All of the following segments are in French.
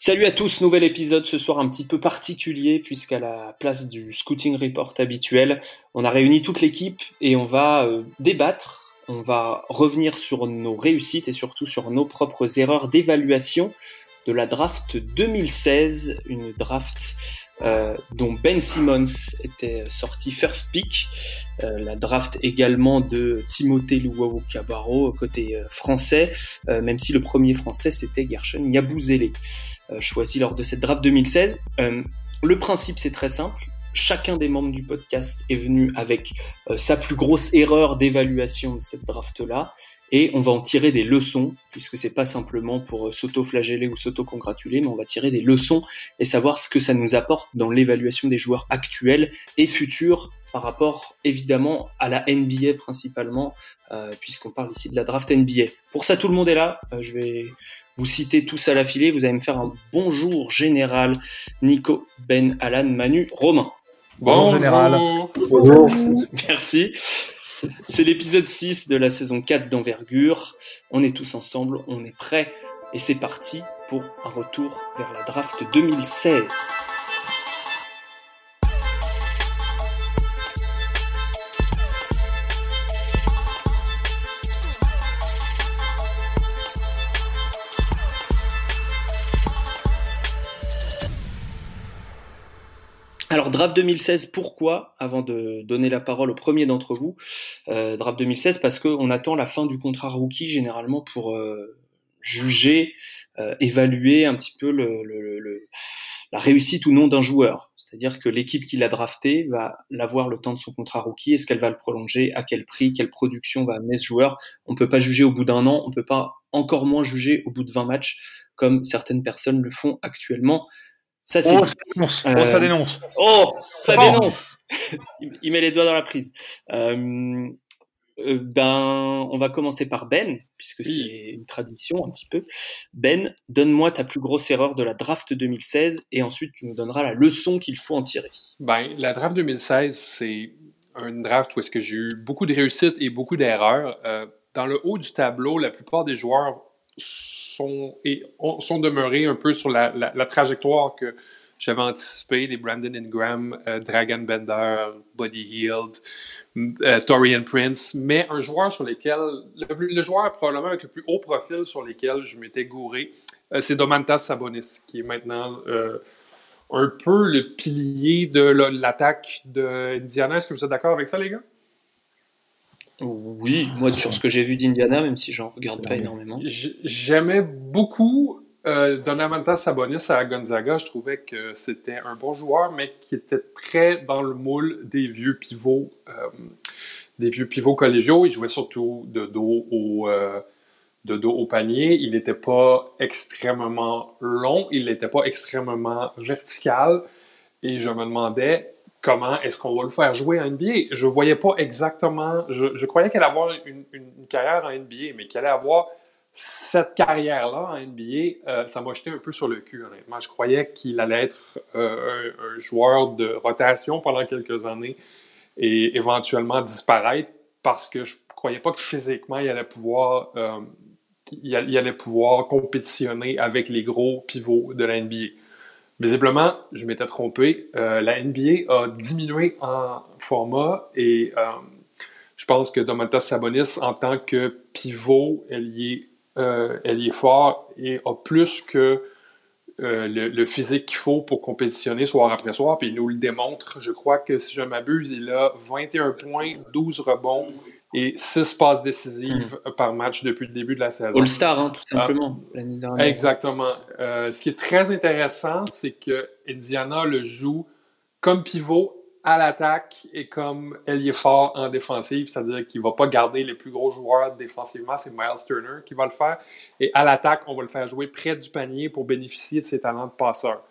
Salut à tous, nouvel épisode ce soir un petit peu particulier puisqu'à la place du scouting report habituel, on a réuni toute l'équipe et on va euh, débattre, on va revenir sur nos réussites et surtout sur nos propres erreurs d'évaluation de la draft 2016, une draft euh, dont Ben Simmons était sorti first pick, euh, la draft également de Timothée Luau Cabarro côté euh, français, même si le premier français c'était Gershon. Euh, choisi lors de cette draft 2016. Euh, le principe, c'est très simple. Chacun des membres du podcast est venu avec sa plus grosse erreur d'évaluation de cette draft-là et on va en tirer des leçons, puisque c'est pas simplement pour s'auto-flageller ou s'auto-congratuler, mais on va tirer des leçons et savoir ce que ça nous apporte dans l'évaluation des joueurs actuels et futurs par rapport évidemment à la NBA principalement, puisqu'on parle ici de la draft NBA. Pour ça, tout le monde est là. je vais vous citez tous à la filée, vous allez me faire un bonjour général, Nico, Ben, Alan, Manu, Romain. Bonjour général. Bonjour. Merci. C'est l'épisode 6 de la saison 4 d'envergure. On est tous ensemble, on est prêts et c'est parti pour un retour vers la draft 2016. Alors, Draft 2016, pourquoi Avant de donner la parole au premier d'entre vous, euh, Draft 2016, parce qu'on attend la fin du contrat rookie généralement pour euh, juger, euh, évaluer un petit peu la réussite ou non d'un joueur. C'est-à-dire que l'équipe qui l'a drafté va l'avoir le temps de son contrat rookie. Est-ce qu'elle va le prolonger? À quel prix? Quelle production va amener ce joueur? On ne peut pas juger au bout d'un an, on ne peut pas encore moins juger au bout de 20 matchs, comme certaines personnes le font actuellement. Ça, oh, ça dénonce. oh, ça dénonce. Oh, ça dénonce. il met les doigts dans la prise. Euh, euh, ben, on va commencer par Ben, puisque c'est une tradition un petit peu. Ben, donne-moi ta plus grosse erreur de la draft 2016 et ensuite tu nous donneras la leçon qu'il faut en tirer. Ben, la draft 2016, c'est une draft où est-ce que j'ai eu beaucoup de réussites et beaucoup d'erreurs. Euh, dans le haut du tableau, la plupart des joueurs sont, et sont demeurés un peu sur la, trajectoire que j'avais anticipé, les Brandon Ingram, euh, Dragon Bender, Buddy Hield, euh, Torian Prince, mais un joueur sur lequel, le, joueur probablement avec le plus haut profil sur lequel je m'étais gouré, euh, c'est Domantas Sabonis, qui est maintenant un peu le pilier de l'attaque d'Indiana. Est-ce que vous êtes d'accord avec ça, les gars? Oui, moi sur ce que j'ai vu d'Indiana, même si j'en regarde pas énormément. J'aimais beaucoup euh, Donavantas Sabonis à Gonzaga. Je trouvais que c'était un bon joueur, mais qui était très dans le moule des vieux pivots, euh, des vieux pivots collégiaux. Il jouait surtout de dos au, euh, de dos au panier. Il n'était pas extrêmement long, il n'était pas extrêmement vertical. Et je me demandais comment est-ce qu'on va le faire jouer en NBA. Je voyais pas exactement. Je, croyais qu'elle allait avoir une, carrière en NBA, mais qu'elle allait avoir cette carrière-là en NBA, euh, ça m'a jeté un peu sur le cul, honnêtement. Je croyais qu'il allait être euh, un, joueur de rotation pendant quelques années et éventuellement disparaître parce que je croyais pas que physiquement il allait pouvoir. Euh, il allait pouvoir compétitionner avec les gros pivots de la NBA. Visiblement, je m'étais trompé. Euh, la NBA a diminué en format et euh, je pense que Domantas Sabonis, en tant que pivot, elle y est, euh, fort et a plus que le, physique qu'il faut pour compétitionner soir après soir. Puis il nous le démontre. Je crois que si je m'abuse, il a 21 points, 12 rebonds et 6 passes décisives hmm. par match depuis le début de la saison. All-Star, hein, tout simplement, ah, Exactement. Euh, ce qui est très intéressant, c'est que Indiana le joue comme pivot à l'attaque et comme ailier fort en défensive, c'est-à-dire qu'il ne va pas garder les plus gros joueurs défensivement, c'est Miles Turner qui va le faire. Et à l'attaque, on va le faire jouer près du panier pour bénéficier de ses talents de passeur.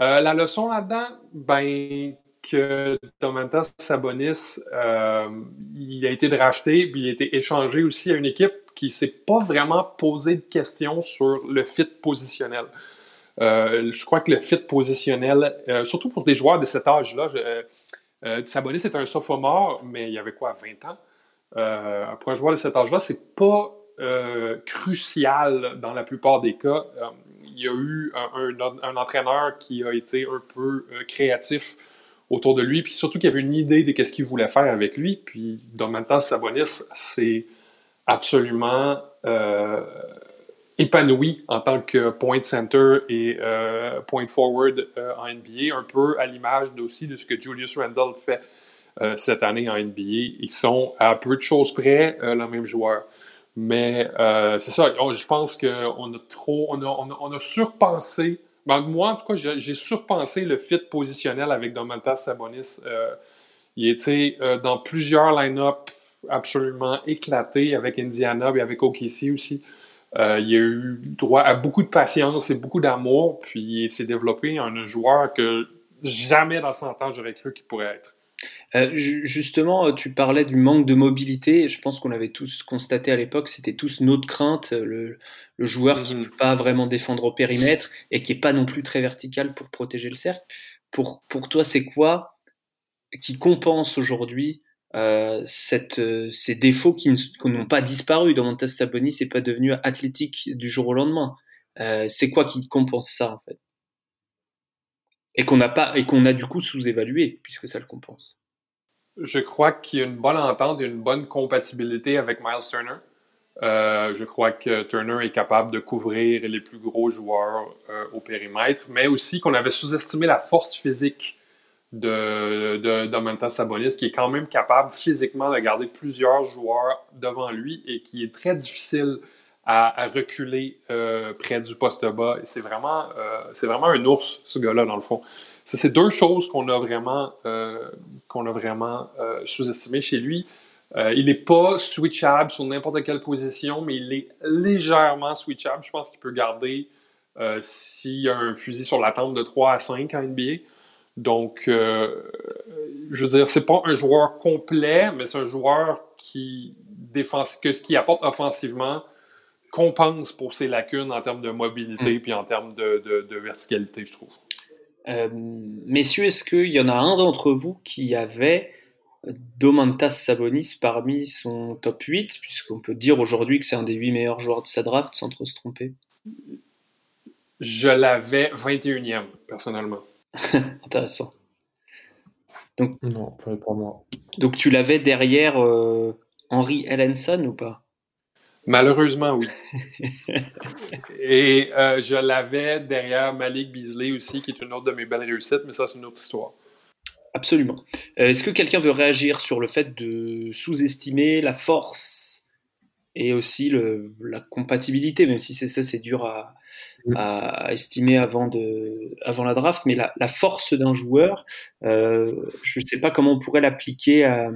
Euh, la leçon là-dedans, ben, que Domantas Sabonis, euh, il a été drafté, puis il a été échangé aussi à une équipe qui ne s'est pas vraiment posé de questions sur le fit positionnel. Euh, je crois que le fit positionnel, euh, surtout pour des joueurs de cet âge-là, Sabonis est un sophomore, mais il y avait quoi, 20 ans? pour un joueur de cet âge-là, c'est pas crucial dans la plupart des cas. y a eu un, entraîneur qui a été un peu créatif autour de lui, puis surtout qu'il avait une idée de ce qu'il voulait faire avec lui. Puis Domantas Sabonis, c'est absolument épanoui en tant que point center et euh, point forward euh, en NBA, un peu à l'image aussi de ce que Julius Randle fait euh, cette année en NBA. Ils sont à peu de choses près le même joueur. Mais c'est ça, je pense qu'on a trop, a, surpensé, ben, moi en tout cas, j'ai surpensé le fit positionnel avec Domantas Sabonis. il était dans plusieurs line-up absolument éclatés avec Indiana et avec OKC aussi. Euh, il a eu droit à beaucoup de patience et beaucoup d'amour, puis il s'est développé en un joueur que jamais dans 100 ans j'aurais cru qu'il pourrait être. Euh, justement, tu parlais du manque de mobilité. Je pense qu'on l'avait tous constaté à l'époque. C'était tous notre crainte. Le, joueur qui ne mhm. peut pas vraiment défendre au périmètre et qui n'est pas non plus très vertical pour protéger le cercle. Pour, pour toi, c'est quoi qui compense aujourd'hui euh, cette, euh, ces défauts qui n'ont pas disparu? Domantas Sabonis n'est pas devenu athlétique du jour au lendemain. Euh, c'est quoi qui compense ça en fait? Et qu'on n'a pas et qu'on a du coup sous-évalué puisque ça le compense. Je crois qu'il y a une bonne entente et une bonne compatibilité avec Miles Turner. je crois que Turner est capable de couvrir les plus gros joueurs au périmètre, mais aussi qu'on avait sous-estimé la force physique de, de, Sabonis, qui est quand même capable physiquement de garder plusieurs joueurs devant lui et qui est très difficile à, reculer euh, près du poste bas. C'est vraiment, euh, c'est vraiment un ours, ce gars-là, dans le fond. c'est deux choses qu'on a vraiment, euh, qu'on a vraiment sous-estimées chez lui. il n'est pas switchable sur n'importe quelle position, mais il est légèrement switchable. Je pense qu'il peut garder, s'il y a un fusil sur la tente de 3 à 5 en NBA, donc, je veux dire, c'est pas un joueur complet, mais c'est un joueur qui, que ce apporte offensivement compense pour ses lacunes en termes de mobilité mm. puis en termes de, verticalité, je trouve. Euh, messieurs, est-ce qu'il y en a un d'entre vous qui avait Domantas Sabonis parmi son top 8, puisqu'on peut dire aujourd'hui que c'est un des 8 meilleurs joueurs de sa draft sans trop se tromper Je l'avais 21e, personnellement. Intéressant. Donc, non, pas pour moi. Donc tu l'avais derrière euh, Henry Ellenson ou pas? Malheureusement, oui. Et euh, je l'avais derrière Malik Beasley aussi, qui est une autre de mes belles réussites, mais ça, c'est une autre histoire. Absolument. Euh, est-ce que quelqu'un veut réagir sur le fait de sous-estimer la force et aussi le, la compatibilité, même si c'est ça, c'est dur à, Mm. à, estimer avant, de, avant la draft, mais la, force d'un joueur, euh, je ne sais pas comment on pourrait l'appliquer euh,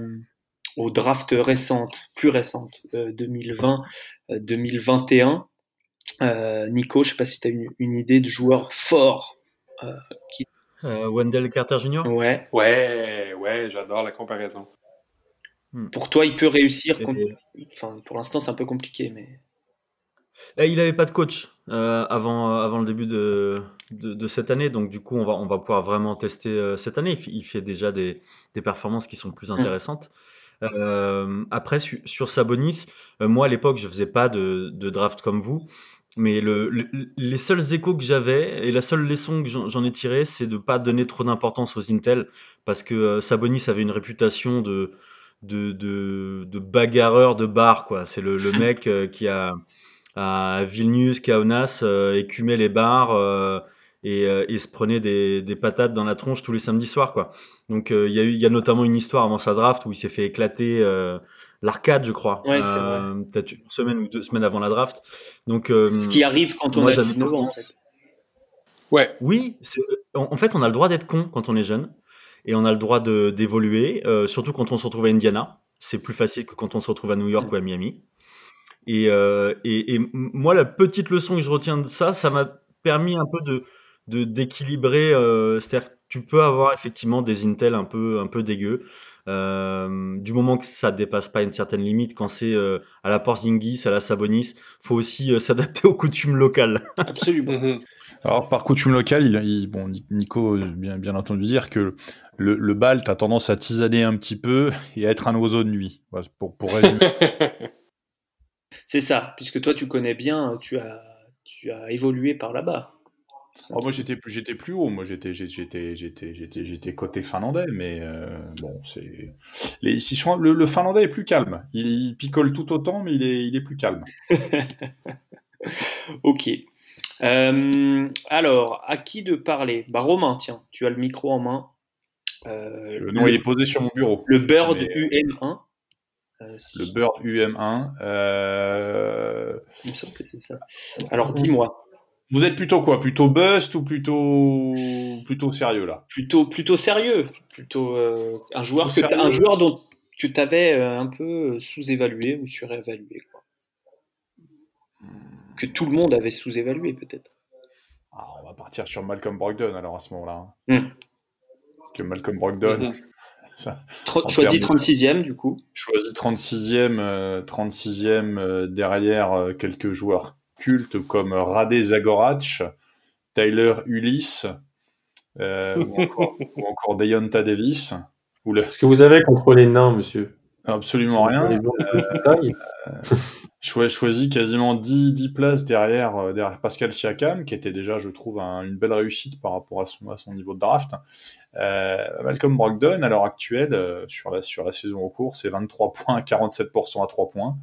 aux drafts récentes, plus récentes, 2020, euh, 2021. Nico, je ne sais pas si tu as une, une, idée de joueur fort. Qui... Wendell Carter Jr. Ouais. Ouais, ouais, j'adore la comparaison. Hmm. Pour toi, il peut réussir. Enfin, pour l'instant, c'est un peu compliqué, mais. Eh, il n'avait pas de coach euh, avant, euh, avant le début de, de, cette année, donc du coup, on va, on va pouvoir vraiment tester euh, cette année. Il, fait déjà des, des, performances qui sont plus mm. Intéressantes. après, sur Sabonis, moi à l'époque, je faisais pas de, draft comme vous, mais le, les seuls échos que j'avais et la seule leçon que j'en ai tirée, c'est de pas donner trop d'importance aux Intel, parce que Sabonis avait une réputation de, bagarreur de bar, quoi. C'est le, mec qui a à Vilnius, Kaunas, euh, écumait les bars euh, et, euh, et, se prenait des, des, patates dans la tronche tous les samedis soirs. Quoi. Donc il y, a eu, il y a notamment une histoire avant sa draft où il s'est fait éclater l'arcade, je crois. Ouais, euh, Peut-être une semaine ou deux semaines avant la draft. Donc, Ce qui arrive quand on a 19 ans, en fait. Ouais. Oui, en, en, fait, on a le droit d'être con quand on est jeune. Et on a le droit d'évoluer, euh, surtout quand on se retrouve à Indiana. C'est plus facile que quand on se retrouve à New York ou à Miami. Euh, et, et, moi, la petite leçon que je retiens de ça, ça m'a permis un peu de d'équilibrer. Euh, C'est-à-dire, tu peux avoir effectivement des Intel un peu un peu dégueux. Euh, du moment que ça dépasse pas une certaine limite, quand c'est euh, à la Porzingis, à la Sabonis, faut aussi euh, s'adapter aux coutumes locales. Absolument. Mhm. Alors par coutume locale, il, bon, Nico bien bien entendu dire que le, le bal, tu as tendance à tisaner un petit peu et à être un oiseau de nuit. Pour, pour résumer. C'est ça, puisque toi tu connais bien, tu as, tu as évolué par là-bas. Oh, moi j'étais plus j'étais plus haut, moi j'étais j'étais j'étais j'étais j'étais côté finlandais, mais euh, bon c'est les sont, le, le, finlandais est plus calme. Il, picole tout autant, mais il est il est plus calme. ok. Euh, alors à qui de parler? Bah Romain, tiens, tu as le micro en main. Euh, non, il est posé sur mon bureau. Le Bird UM1. Le Bird UM1. Il me semble que c'est ça. Alors dis-moi. Vous êtes plutôt quoi? Plutôt bust ou plutôt plutôt sérieux là? Plutôt plutôt sérieux, plutôt euh, un joueur que un joueur dont tu avais euh, un peu sous-évalué ou surévalué quoi. Que tout le monde avait sous-évalué peut-être. Ah, on va partir sur Malcolm Brogdon alors à ce moment-là. Hein. Hmm. Parce que Malcolm Brogdon, mmh. choisi 36e du coup. Choisi 36e, 36e derrière euh, quelques joueurs cultes comme Rade Zagorac, Tyler Ulysse, euh, ou, encore, ou, Davis. Est-ce que vous avez contre les nains, monsieur Absolument rien. Euh, euh choisi quasiment 10, 10 places derrière, euh, derrière Pascal Siakam, qui était déjà, je trouve, une belle réussite par rapport à son, à son niveau de draft. Euh, Malcolm Brogdon, à l'heure actuelle, sur, la, sur la saison au cours, c'est 23 points, 47% à 3 points.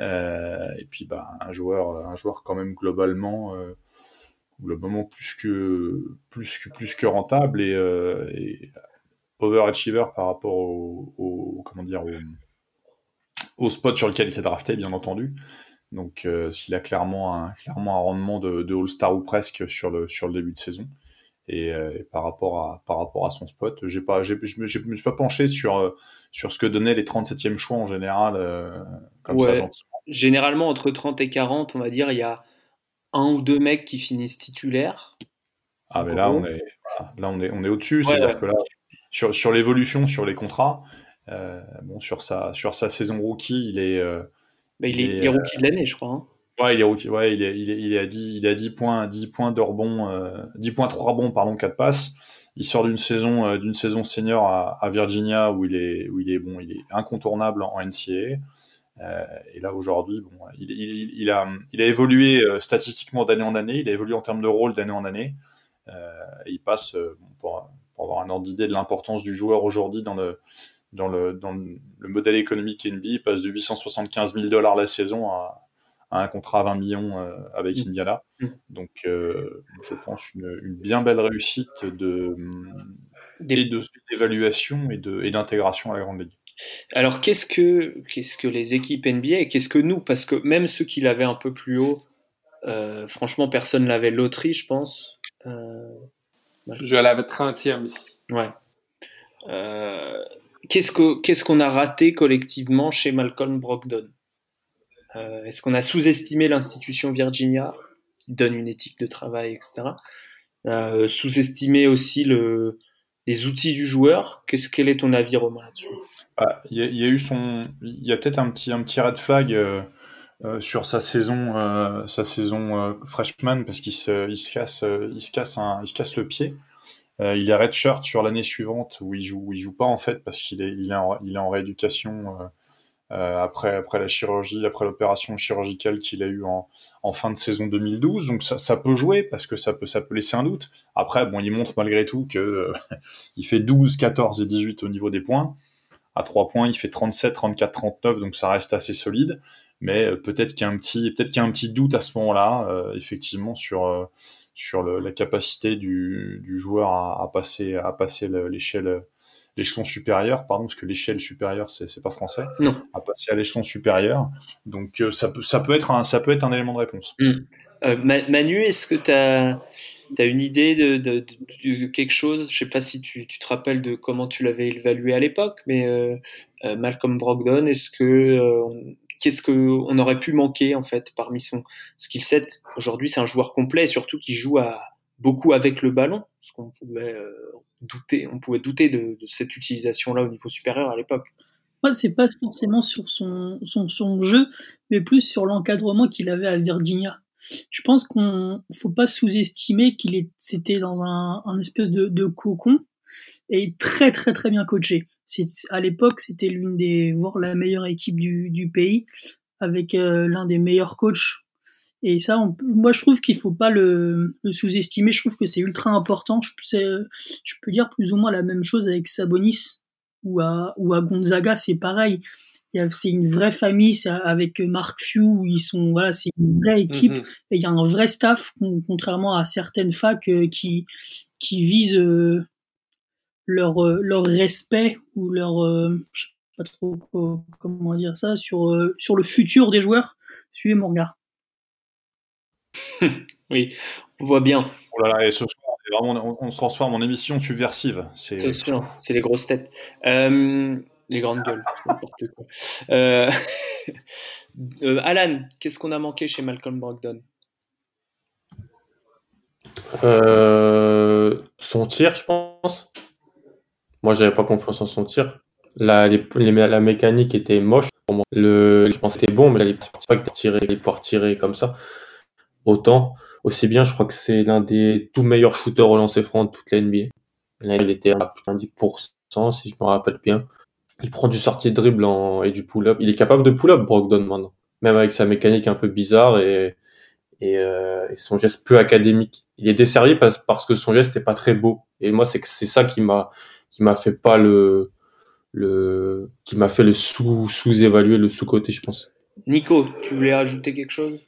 Euh, et puis bah, un joueur, un joueur quand même globalement, euh, globalement plus que plus que plus que rentable et, euh, overachiever par rapport au, comment dire au, spot sur lequel il s'est drafté, bien entendu. Donc, s'il a clairement un, clairement un rendement de, de All-Star ou presque sur le, sur le début de saison. Et, par, rapport à, par rapport à son spot, j'ai pas, je me suis pas penché sur, sur ce que donnaient les 37e choix en général, comme ça, gentiment. Généralement, entre 30 et 40, on va dire, il y a un ou deux mecs qui finissent titulaires. Ah, mais là, on est, là, on est, on est au-dessus. C'est-à-dire que là, sur, sur l'évolution, sur les contrats, euh, bon, sur, sa, sur sa saison rookie, il est. Euh, bah, il, est, rookie de l'année, je crois. Hein. Ouais, il est. Ouais, il est, il est, il est à 10, il a 10 points, 10 points de rebond, euh, 10 points 3 rebonds, pardon, 4 passes. Il sort d'une saison, euh, d'une saison senior à, à, Virginia où il est, où il est bon, il est incontournable en NCAA. Euh, et là aujourd'hui, bon, il, il, il, a, il a évolué euh, statistiquement d'année en année, il a évolué en termes de rôle d'année en année. Euh, il passe, pour, pour, avoir un ordre d'idée de l'importance du joueur aujourd'hui dans le, dans le, dans le, modèle économique NBA, il passe de 875 000 dollars la saison à, un contrat à 20 millions avec mmh. Indiana. Mmh. Donc, je pense une, une, bien belle réussite de, d'évaluation et d'intégration à la grande ligue. Alors qu'est-ce que, qu'est-ce que les équipes NBA et qu'est-ce que nous? Parce que même ceux qui l'avaient un peu plus haut, euh, franchement, personne l'avait l'Autriche, je pense. Euh, je l'avais 30e ici. Ouais. Euh, qu'est-ce, que, qu'est-ce qu'on a raté collectivement chez Malcolm Brogdon? Est-ce qu'on a sous-estimé l'institution Virginia, qui donne une éthique de travail, etc. sous-estimé aussi le, les outils du joueur? Qu'est-ce, Quel est ton avis, Romain, là-dessus? Ah, il y, a eu son, il y a peut-être un petit, un petit red flag euh, euh, sur sa saison, euh, sa saison freshman parce qu'il se, il se casse, il se casse il se casse le pied. il est redshirt sur l'année suivante où il joue, il joue pas en fait parce qu'il est, il est il est en rééducation après, après la chirurgie, après l'opération chirurgicale qu'il a eue en, fin de saison 2012. Donc ça, peut jouer parce que ça peut, ça peut laisser un doute. Après, bon, il montre malgré tout que il fait 12, 14 et 18 au niveau des points à 3 points, il fait 37, 34, 39, donc ça reste assez solide. Mais euh, peut-être qu'il y a un petit, peut-être qu'il y a un petit doute à ce moment-là, euh, effectivement, sur euh, sur la capacité du, joueur à, passer à passer l'échelle l'échelon supérieur, pardon, parce que l'échelle supérieure, c'est, c'est pas français. Non. À passer à l'échelon supérieur. Donc, ça peut, ça peut être un, ça peut être un élément de réponse. Hmm. Euh, Manu, est-ce que tu as, une idée de, de, de, quelque chose? Je sais pas si tu, tu, te rappelles de comment tu l'avais évalué à l'époque, mais euh, euh Malcolm Brogdon, est-ce que euh, qu'est-ce qu'on aurait pu manquer en fait parmi son skill set Aujourd'hui, c'est un joueur complet, et surtout qui joue à, beaucoup avec le ballon, parce qu'on pouvait douter, on pouvait douter de, cette utilisation-là au niveau supérieur à l'époque. Moi, c'est pas forcément sur son, jeu, mais plus sur l'encadrement qu'il avait à Virginia je pense qu'on faut pas sous-estimer qu'il c'était dans un, espèce de, cocon et très très très bien coaché. À l'époque, c'était l'une des, voire la meilleure équipe du, du pays, avec euh, l'un des meilleurs coachs. Et ça, moi, je trouve qu'il faut pas le, sous-estimer. Je trouve que c'est ultra important. Je, je peux dire plus ou moins la même chose avec Sabonis ou à, ou à Gonzaga, c'est pareil. C'est une vraie famille, c'est avec Mark Few, ils sont, voilà, c'est une vraie équipe mm-hmm. et il y a un vrai staff, contrairement à certaines facs euh, qui, qui visent euh, leur, euh, leur respect ou leur, je sais pas trop comment dire ça, sur, sur le futur des joueurs. Suivez mon regard. oui, on voit bien. Oh et ce soir, vraiment, on, se transforme en émission subversive. C'est sûr, c'est les grosses têtes. Euh, les grandes gueules, euh, euh, Alan, qu'est-ce qu'on a manqué chez Malcolm Brogdon? Son tir, je pense. Moi, j'avais pas confiance en son tir. La, la mécanique était moche. Pour moi. Le, je pense que c'était bon, mais il pas tirer, pouvoir tirer comme ça. Autant, aussi bien, je crois que c'est l'un des tout meilleurs shooters au lancer franc de toute la NBA. Là, il était à plus de 10%, si je me rappelle bien. Il prend du sortie de dribble et du pull-up. Il est capable de pull-up, Brogdon, maintenant. Même avec sa mécanique un peu bizarre et, euh, son geste peu académique. Il est desservi parce, que son geste n'est pas très beau. Et moi, c'est c'est ça qui m'a fait pas le qui m'a fait le sous sous-évaluer le sous-côté, je pense. Nico, tu voulais ajouter quelque chose?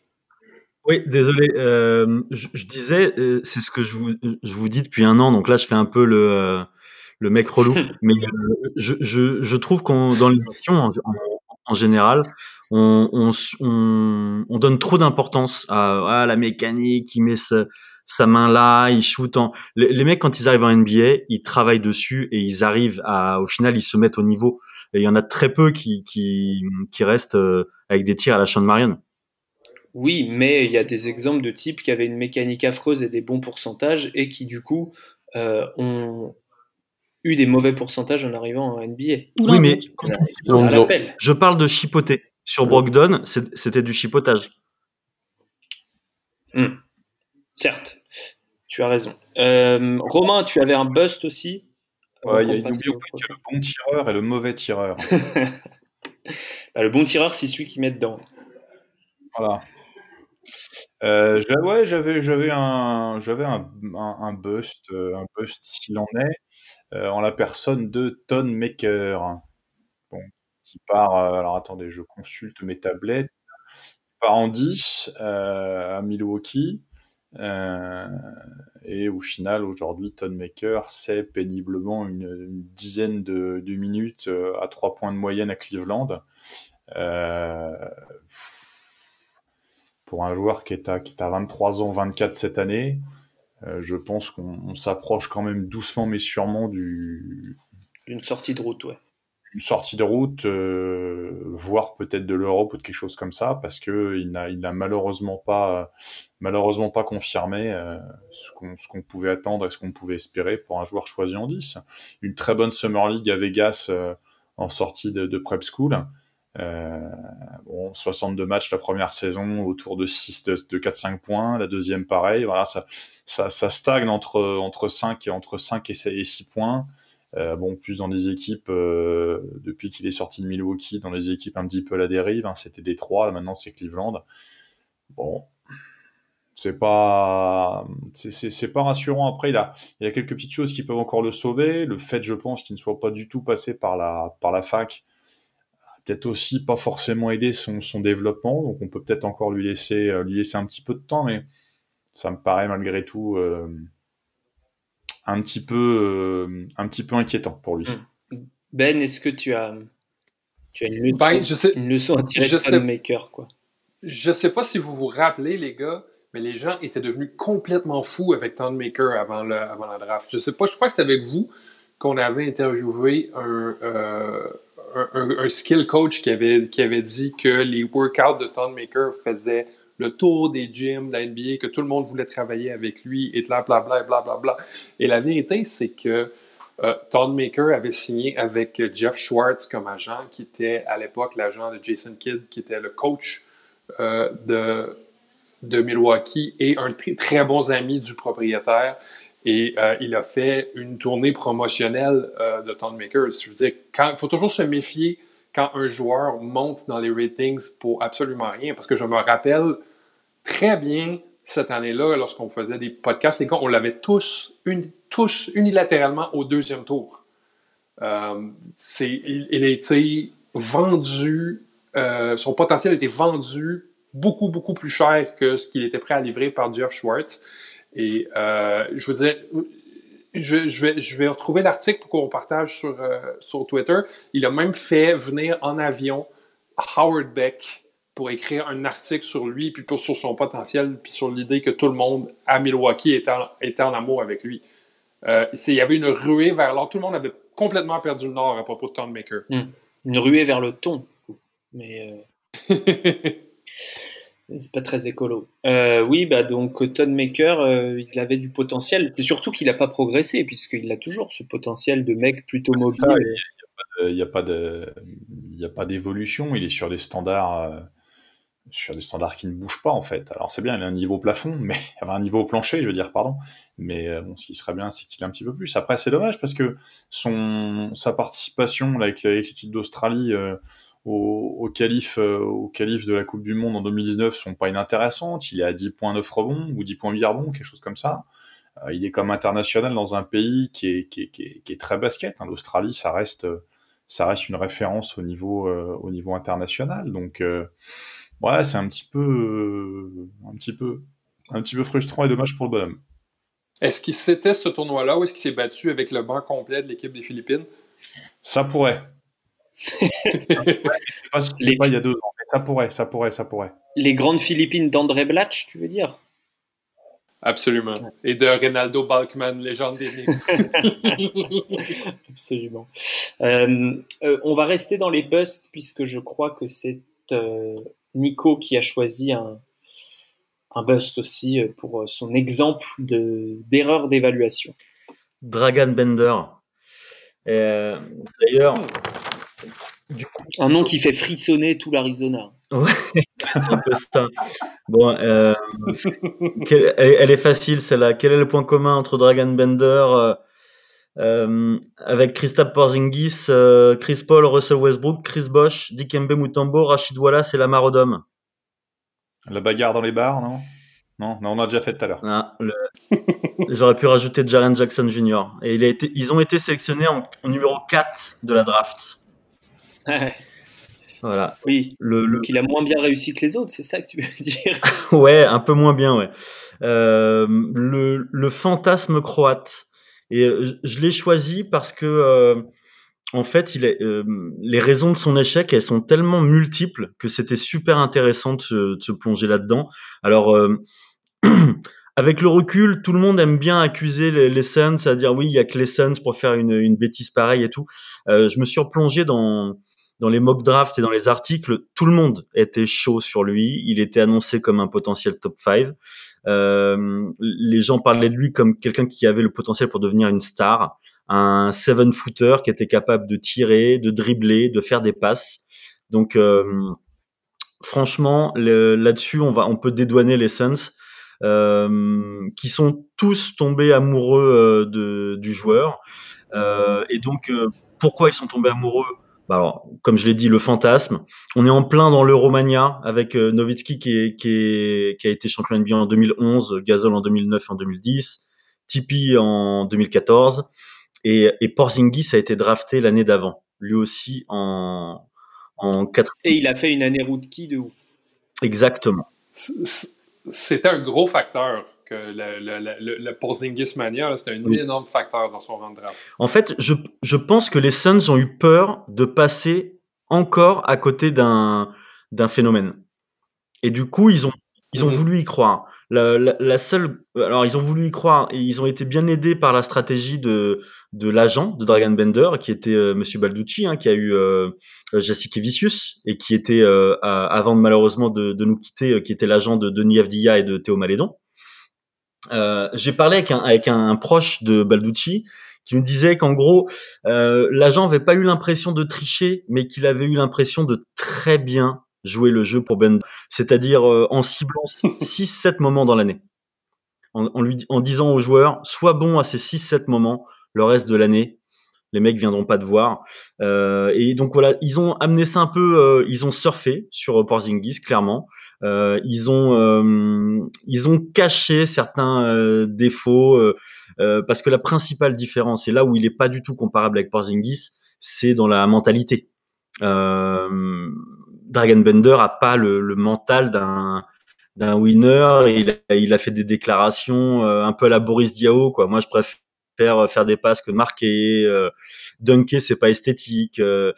Oui, désolé. Euh, je, je, disais, euh, c'est ce que je vous, je vous dis depuis un an. Donc là, je fais un peu le, euh, le mec relou. Mais euh, je, je, je trouve qu'on dans l'émission en, en, général, on, on, on, donne trop d'importance à, à, la mécanique. Il met sa, sa main là, il shoot en. Les, les, mecs quand ils arrivent en NBA, ils travaillent dessus et ils arrivent à. Au final, ils se mettent au niveau. Et il y en a très peu qui qui, qui restent avec des tirs à la Sean Marion. Oui, mais il y a des exemples de types qui avaient une mécanique affreuse et des bons pourcentages et qui du coup euh, ont eu des mauvais pourcentages en arrivant en NBA. Oui, mais je parle de chipoter. Sur Brogdon, c'était du chipotage. Hmm. Certes, tu as raison. Euh, Romain, tu avais un bust aussi? Ouais, il y a une le bon tireur et le mauvais tireur. Bah, le bon tireur, c'est celui qui met dedans. Voilà. Euh, ouais, j'avais j'avais un j'avais un, un, bust euh, un bust s'il en est euh, en la personne de Ton Maker. Bon, qui part. Euh, alors attendez, je consulte mes tablettes. Il part en 10 à Milwaukee. et au final, aujourd'hui, Ton Maker, c'est péniblement une, dizaine de, de minutes à 3 points de moyenne à Cleveland. Euh, pour un joueur qui est à, qui est à 23 ans, 24 cette année, euh, je pense qu'on s'approche quand même doucement mais sûrement du une sortie de route, ouais. Une sortie de route, euh, voire peut-être de l'Europe ou de quelque chose comme ça, parce que il n'a, il n'a malheureusement pas, malheureusement pas confirmé euh, ce, qu'on, pouvait attendre et ce qu'on pouvait espérer pour un joueur choisi en 10. Une très bonne Summer League à Vegas en sortie de, de prep school. Euh, bon, 62 matchs la première saison, autour de 6, de, 4-5 points. La deuxième, pareil. Voilà, ça, ça, ça, stagne entre, entre 5 et entre 5 et 6 points. Euh, bon, plus dans des équipes, euh, depuis qu'il est sorti de Milwaukee, dans des équipes un petit peu à la dérive. Hein, C'était Détroit, maintenant c'est Cleveland. Bon, c'est pas, c'est pas rassurant. Après, il a, il y a quelques petites choses qui peuvent encore le sauver. Le fait, je pense, qu'il ne soit pas du tout passé par la, par la fac, peut-être aussi pas forcément aider son, son, développement. Donc on peut peut-être encore lui laisser, euh, lui laisser un petit peu de temps, mais ça me paraît malgré tout euh, un petit peu, euh, un petit peu inquiétant pour lui. Hmm. Ben, est-ce que tu as, tu as une leçon, ben, je sais, une leçon à tirer je sais, maker, quoi? Je sais pas si vous vous rappelez, les gars, mais les gens étaient devenus complètement fous avec Maker avant, le, avant la draft. Je sais pas, je crois que c'était avec vous qu'on avait interviewé un, un, skill coach qui avait, qui avait dit que les workouts de Maker faisaient le tour des gyms de la NBA, que tout le monde voulait travailler avec lui, et bla bla bla bla bla. Et la vérité, c'est que euh, Maker avait signé avec Jeff Schwartz comme agent, qui était à l'époque l'agent de Jason Kidd, qui était le coach euh, de, de Milwaukee et un très, très bon ami du propriétaire. Et euh, il a fait une tournée promotionnelle euh, de Makers. Je veux dire, il faut toujours se méfier quand un joueur monte dans les ratings pour absolument rien. Parce que je me rappelle, très bien cette année-là, lorsqu'on faisait des podcasts, les gars, on l'avait tous, unilatéralement au deuxième tour. Euh, il, a été vendu, son potentiel a été vendu beaucoup, beaucoup plus cher que ce qu'il était prêt à livrer par Jeff Schwartz. Et euh, je veux dire, je, je, vais, je vais retrouver l'article pour qu'on partage sur, euh, sur Twitter. Il a même fait venir en avion Howard Beck pour écrire un article sur lui, puis pour, sur son potentiel, puis sur l'idée que tout le monde à Milwaukee était en, était en amour avec lui. Euh, il y avait une ruée vers l'or. Tout le monde avait complètement perdu le nord à propos de Tom Maker. Hmm. Une ruée vers le ton. Mais. Euh... C'est pas très écolo. Euh, oui, bah donc Maker, euh, il avait du potentiel. C'est surtout qu'il n'a pas progressé, puisqu'il a toujours ce potentiel de mec plutôt mobile. Il n'y a pas d'évolution. Il est sur des standards, euh, sur des standards qui ne bougent pas en fait. Alors c'est bien, il a un niveau plafond, mais un niveau plancher, je veux dire, pardon. Mais bon, ce qui serait bien, c'est qu'il a un petit peu plus. Après, c'est dommage parce que son, sa participation avec l'équipe d'Australie au, au qualif euh, au de la Coupe du Monde en 2019 sont pas inintéressantes. Il est à 10.9 rebonds ou 10.8 rebonds, quelque chose comme ça. Euh, il est comme international dans un pays qui est, qui est, qui est, qui est très basket. Hein. L'Australie, ça reste, ça reste une référence au niveau, euh, au niveau international. Donc, ouais, c'est un petit peu, un petit peu, un petit peu frustrant et dommage pour le bonhomme. Est-ce qu'il s'était ce tournoi-là ou est-ce qu'il s'est battu avec le banc complet de l'équipe des Philippines? Ça pourrait. Pas ce il y a deux ans, mais ça pourrait, ça pourrait, ça pourrait. Les grandes Philippines d'André Blatch, tu veux dire? Absolument. Et de Ronaldo Balkman, légende des Knicks. Absolument. Euh, euh, on va rester dans les busts puisque je crois que c'est euh, Nico qui a choisi un, un bust aussi pour son exemple d'erreur d'évaluation. Dragon Bender. D'ailleurs, un nom qui fait frissonner tout l'Arizona. Ouais, Bon, euh, elle, est facile celle-là. Quel est le point commun entre Dragon Bender euh, euh, avec Christophe Porzingis, Chris Paul, Russell Westbrook, Chris Bosch, Dikembe Mutombo, Rachid Wallace et Lamar Odom? La bagarre dans les bars, non? Non, on a déjà fait tout à l'heure. Ah, j'aurais pu rajouter Jaren Jackson Jr. Et il a été, ils ont été sélectionnés en, en numéro 4 de la draft. Voilà. Oui. Le, le... Qu'il a moins bien réussi que les autres, c'est ça que tu veux dire Ouais, un peu moins bien, ouais. Euh, le, le, fantasme croate. Et euh, je, l'ai choisi parce que, euh, en fait, il est, euh, les raisons de son échec, elles sont tellement multiples que c'était super intéressant de se, de se plonger là-dedans. Alors, avec le recul, tout le monde aime bien accuser les, les Suns, à dire oui, il y a que les Suns pour faire une, une bêtise pareille et tout. Euh, je me suis replongé dans dans les mock drafts et dans les articles, tout le monde était chaud sur lui. Il était annoncé comme un potentiel top 5. Euh, les gens parlaient de lui comme quelqu'un qui avait le potentiel pour devenir une star, un seven footer qui était capable de tirer, de dribbler, de faire des passes. Donc euh, franchement, là-dessus, on va, on peut dédouaner les Suns. Euh, qui sont tous tombés amoureux euh, de, du joueur. Euh, et donc, euh, pourquoi ils sont tombés amoureux? Bah alors, comme je l'ai dit, le fantasme. On est en plein dans l'Euromania avec euh, Nowitzki qui, est, qui, est, qui a été champion NBA en 2011, Gasol en 2009 en 2010, Tipeee en 2014 et, et Porzingis a été drafté l'année d'avant, lui aussi en en 4 Et il a fait une année rookie de ouf. Exactement. C'était un gros facteur que le, le, le, Porzingis mania, c'était un oui. énorme facteur dans son rang de draft. En fait, je, je pense que les Suns ont eu peur de passer encore à côté d'un d'un phénomène. Et du coup, ils ont ils ont voulu y croire. La, la, la, seule, alors ils ont voulu y croire ils ont été bien aidés par la stratégie de de l'agent de Dragon Bender qui était euh, Monsieur Balducci, hein, qui a eu euh, Jessica Vicius et qui était euh, avant malheureusement de, de, nous quitter, euh, qui était l'agent de Denis Avdia et de Théo Malédon. Euh, j'ai parlé avec un, avec un proche de Balducci qui me disait qu'en gros, euh, l'agent avait pas eu l'impression de tricher, mais qu'il avait eu l'impression de très bien jouer le jeu pour Ben, c'est-à-dire euh, en ciblant 6-7 moments dans l'année, en, en, lui en disant aux joueurs, sois bon à ces 6-7 moments, le reste de l'année, les mecs viendront pas te voir. Euh, et donc voilà, ils ont amené ça un peu, euh, ils ont surfé sur Porzingis clairement. Euh, ils ont ils ont caché certains défauts parce que la principale différence, et là où il est pas du tout comparable avec Porzingis, c'est dans la mentalité. Dragon Bender a pas le, mental d'un d'un winner. Il a, fait des déclarations un peu à la Boris Diaw, quoi. Moi, je préfère faire euh, des passes que marquer, euh, dunker c'est pas esthétique. Euh.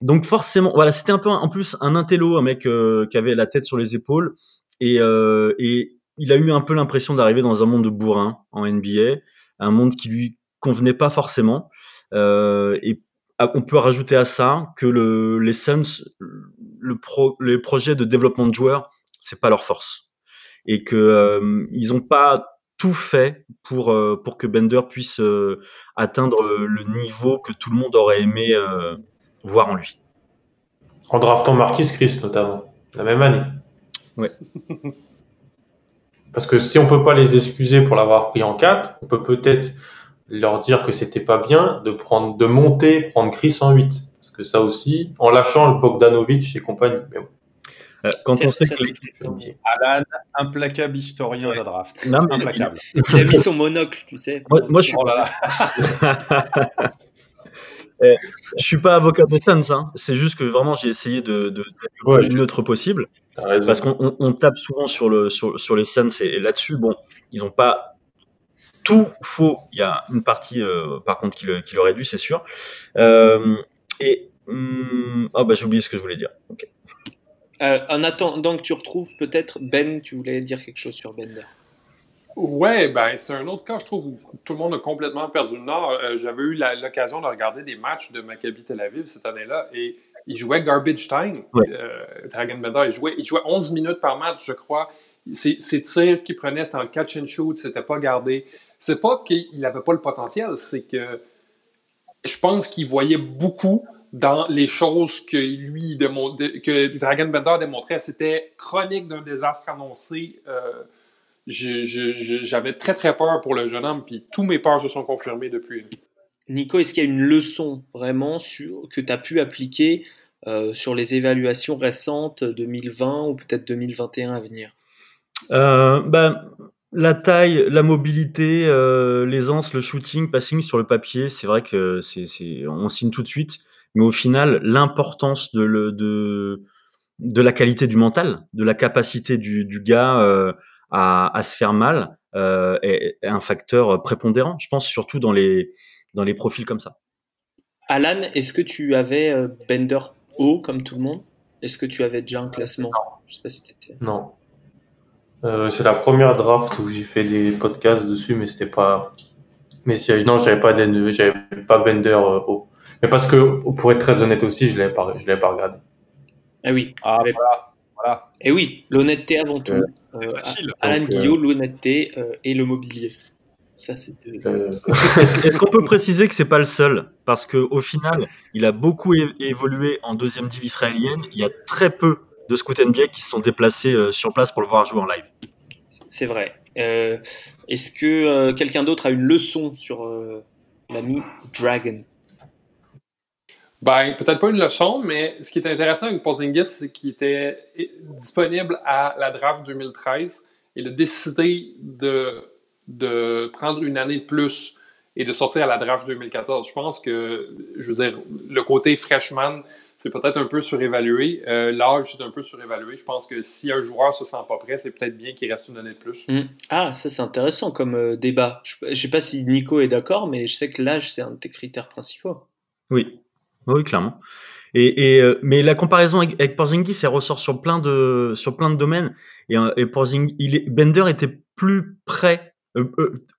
donc forcément, voilà, c'était un peu en plus un intello, un mec qui avait la tête sur les épaules et, il a eu un peu l'impression d'arriver dans un monde de bourrin en NBA, un monde qui lui convenait pas forcément. On peut rajouter à ça que le, les Suns, le pro, les projets de développement de joueurs, c'est pas leur force, et que ils ont pas tout fait pour, euh, pour que Bender puisse euh, atteindre le niveau que tout le monde aurait aimé euh, voir en lui. En draftant Marquis Chris notamment, la même année. Ouais. Parce que si on peut pas les excuser pour l'avoir pris en 4, on peut peut-être leur dire que c'était pas bien de prendre, de monter, prendre Chris en 8. Parce que ça aussi, en lâchant le Bogdanovic et compagnie. Mais bon. Euh, quand on sait que Alan, implacable historien de la draft. implacable. Il a mis son monocle, tu sais. Moi, je suis. Oh là là. Eh, je suis pas avocat de Suns, hein. c'est juste que vraiment j'ai essayé de, de, le plus neutre possible. Parce qu'on tape souvent sur, le, sur, sur les Suns et, là-dessus, bon, ils n'ont pas tout faux. Il y a une partie, euh, par contre, qui, qui l'aurait dû, c'est sûr. Euh, et. Hmm, oh, bah j'ai oublié ce que je voulais dire. Euh, en attendant que tu retrouves peut-être Ben, tu voulais dire quelque chose sur Bender. Ouais, ben c'est un autre cas, je trouve, où tout le monde a complètement perdu le nord. Euh, j'avais eu l'occasion de regarder des matchs de Maccabi Tel Aviv cette année-là et il jouait garbage time. Euh, Dragon Bender, il jouait, il jouait 11 minutes par match, je crois. Ses, tirs qu'il prenait, c'était en catch and shoot, c'était pas gardé. C'est pas qu'il n'avait pas le potentiel, c'est que je pense qu'il voyait beaucoup dans les choses que lui que Dragon Bender démontrait. C'était chronique d'un désastre annoncé. Euh, j'avais très très peur pour le jeune homme, puis tous mes peurs se sont confirmées depuis. Nico, est-ce qu'il y a une leçon vraiment sur, que tu as pu appliquer euh, sur les évaluations récentes 2020 ou peut-être 2021 à venir? Euh, ben, La taille, la mobilité, l'aisance, le shooting, passing sur le papier, c'est vrai que c'est, on signe tout de suite mais au final, l'importance de, le, de, de la qualité du mental, de la capacité du, du gars euh, à, à, se faire mal euh, est, est, un facteur prépondérant, je pense, surtout dans les, dans les profils comme ça. Alan, est-ce que tu avais euh, Bender haut comme tout le monde? Est-ce que tu avais déjà un classement? Non. Je sais pas si non. Euh, c'est la première draft où j'ai fait des podcasts dessus, mais c'était pas. Mais si, non, j'avais pas, j'avais pas Bender euh, haut. Mais parce que, pour être très honnête aussi, je ne l'avais pas, pas regardé. Ah oui. Ah, voilà. voilà. Et eh oui, l'honnêteté avant tout. Euh, Alain Donc, Guillaume, euh, l'honnêteté euh, et le mobilier. Ça, c'est. Euh, Est-ce qu'on peut préciser que c'est pas le seul? Parce qu'au final, il a beaucoup évolué en deuxième div israélienne. Il y a très peu de scout NBA qui se sont déplacés sur place pour le voir jouer en live. C'est vrai. Est-ce que quelqu'un d'autre a une leçon sur l'ami Dragon? Ben, peut-être pas une leçon, mais ce qui est intéressant avec Porzingis, c'est qu'il était disponible à la draft 2013. Il a décidé de, de prendre une année de plus et de sortir à la draft 2014. Je pense que, je veux dire, le côté freshman, c'est peut-être un peu surévalué. Euh, L'âge, c'est un peu surévalué. Je pense que si un joueur se sent pas prêt, c'est peut-être bien qu'il reste une année de plus. Hmm. Ah, ça c'est intéressant comme euh, débat. Je ne sais pas si Nico est d'accord, mais je sais que l'âge, c'est un de tes critères principaux. Oui, oui, clairement. Et, et euh, mais la comparaison avec, avec Porzingis, elle ressort sur plein de sur plein de domaines. Et, et Porzingis, il est, Bender était plus près euh,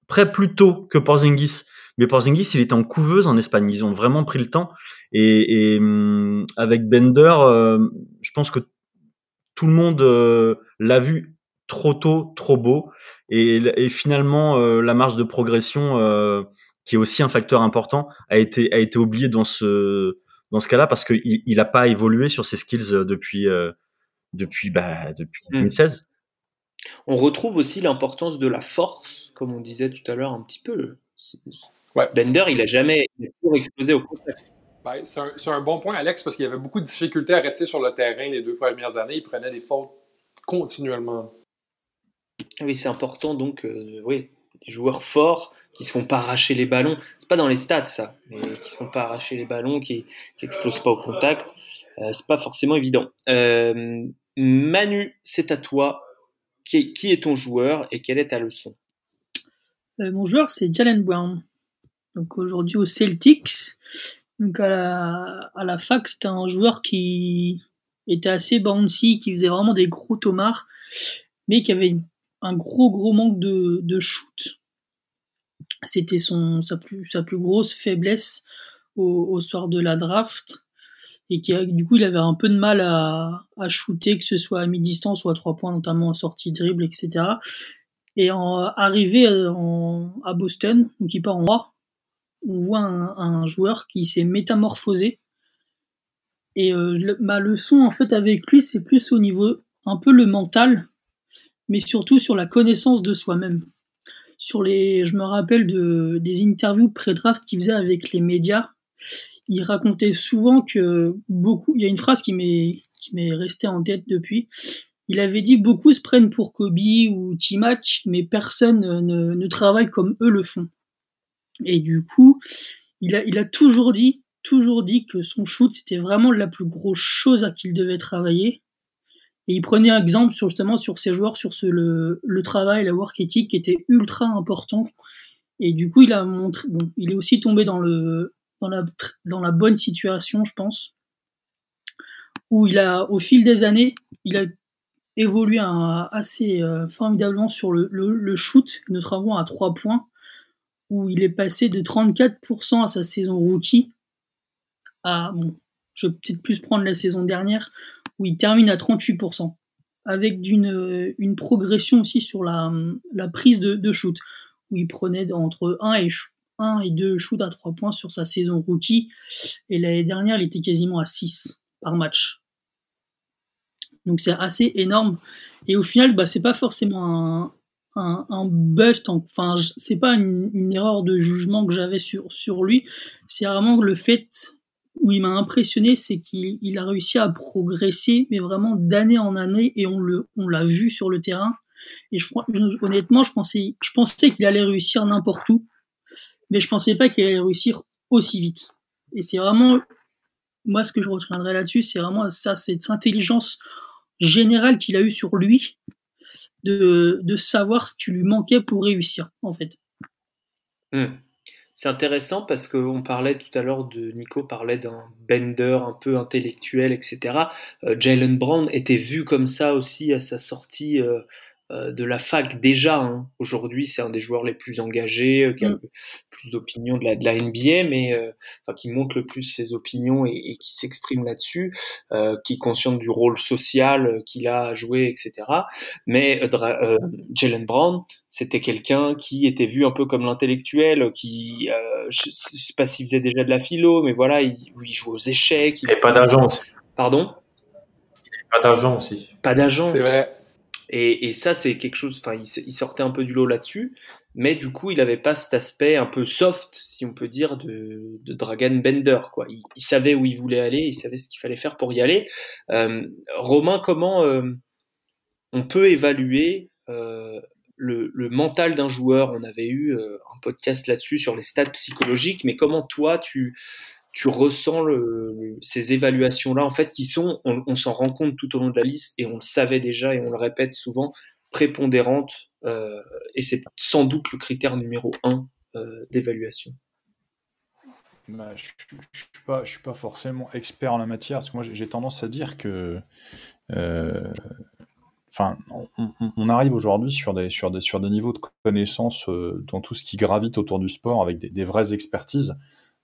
prêt plus tôt que Porzingis. Mais Porzingis, il était en couveuse en Espagne. Ils ont vraiment pris le temps. Et, et hum, avec Bender, je pense que tout le monde l'a vu trop tôt, trop beau. Et, et finalement, la marge de progression qui est aussi un facteur important, a été, a été oublié dans ce, dans ce cas-là parce qu'il n'a pas évolué sur ses skills euh, depuis, euh, depuis, bah, depuis 2016. Hmm. On retrouve aussi l'importance de la force, comme on disait tout à l'heure un petit peu. Bender, il a jamais toujours explosé au contact. Ben, c'est un, bon point, Alex, parce qu'il y avait beaucoup de difficultés à rester sur le terrain les deux premières années. Il prenait des fautes continuellement. Oui, c'est important, donc, euh, oui, des joueurs forts qui se font pas arracher les ballons. C'est pas dans les stats, ça, mais qui se font pas arracher les ballons, qui, qui explosent pas au contact. Euh, c'est pas forcément évident. Euh, Manu, c'est à toi. Qui qui est, ton joueur et quelle est ta leçon? Mon joueur, c'est Jalen Brown. Donc aujourd'hui au Celtics. Donc à la, à la fac, c'était un joueur qui était assez bouncy, qui faisait vraiment des gros tomards, mais qui avait un gros gros manque de, de shoot. C'était son sa plus sa plus grosse faiblesse au, au soir de la draft et qui du coup il avait un peu de mal à, à shooter que ce soit à mi-distance ou à trois points notamment en sortie dribble etc et en arrivé en, à Boston donc il part en droit on voit un, joueur qui s'est métamorphosé. Et euh, ma leçon en fait avec lui, c'est plus au niveau un peu le mental, mais surtout sur la connaissance de soi-même. Sur les, je me rappelle de des interviews pré-draft qu'il faisait avec les médias. Il racontait souvent que beaucoup, il y a une phrase qui m'est restée en tête depuis. Il avait dit beaucoup se prennent pour Kobe ou Timac, mais personne ne, ne travaille comme eux le font. Et du coup, il a, il a toujours dit, toujours dit que son shoot, c'était vraiment la plus grosse chose à qui il devait travailler. Et il prenait un exemple sur, justement sur ses joueurs, sur ce, le, le travail, la work ethic qui était ultra important. Et du coup, il a montré, bon, il est aussi tombé dans le, dans la, dans la bonne situation, je pense, où il a, au fil des années, il a évolué assez euh, formidablement sur le, le, le shoot, notamment à trois points où il est passé de 34% à sa saison rookie à, bon, je vais peut-être plus prendre la saison dernière, où il termine à 38%, avec d'une, une progression aussi sur la, la prise de, shoot, où il prenait entre 1 et, 1 et 2 shoots à 3 points sur sa saison rookie, et l'année dernière, il était quasiment à 6 par match. Donc c'est assez énorme. Et au final, bah, c'est pas forcément un, un, un bust. Enfin, c'est pas une, une, erreur de jugement que j'avais sur, sur lui. C'est vraiment le fait où il m'a impressionné, c'est qu'il il a réussi à progresser, mais vraiment d'année en année, et on le, on l'a vu sur le terrain. Et je, honnêtement, je pensais, je pensais qu'il allait réussir n'importe où, mais je pensais pas qu'il allait réussir aussi vite. Et c'est vraiment, moi, ce que je retiendrai là-dessus, c'est vraiment ça, cette intelligence générale qu'il a eue sur lui, de, savoir ce qui lui manquait pour réussir, en fait. Hmm. C'est intéressant parce qu'on parlait tout à l'heure de Nico parlait d'un bender un peu intellectuel, etc. Euh, Jalen Brown était vu comme ça aussi à sa sortie euh, de la fac déjà. Hein. Aujourd'hui, c'est un des joueurs les plus engagés, euh, qui a mm. plus d'opinions de la, de la NBA, mais euh, enfin, qui montre le plus ses opinions et, et qui s'exprime là-dessus, qui est conscient du rôle social qu'il a à jouer, etc. Mais Jalen Brown, c'était quelqu'un qui était vu un peu comme l'intellectuel, qui, je sais pas s'il faisait déjà de la philo, mais voilà, il, il jouait aux échecs. Il... Et pas d'argent Pardon? Pas d'argent aussi. Pas d'argent. C'est vrai. Et, ça, c'est quelque chose, enfin, il, sortait un peu du lot là-dessus, mais du coup, il n'avait pas cet aspect un peu soft, si on peut dire, de, de Dragon Bender. Quoi. Il, savait où il voulait aller, il savait ce qu'il fallait faire pour y aller. Euh, Romain, comment euh, on peut évaluer euh, le, le, mental d'un joueur? On avait eu un podcast là-dessus sur les stats psychologiques, mais comment toi, tu tu ressens ces évaluations-là, en fait, qui sont, on, s'en rend compte tout au long de la liste, et on le savait déjà, et on le répète souvent, prépondérantes, euh, et c'est sans doute le critère numéro un euh, d'évaluation. Bah, je ne suis, pas forcément expert en la matière, parce que moi j'ai tendance à dire que... Euh, on, arrive aujourd'hui sur des, sur, des, sur des niveaux de connaissance euh, dans tout ce qui gravite autour du sport avec des vraies expertises.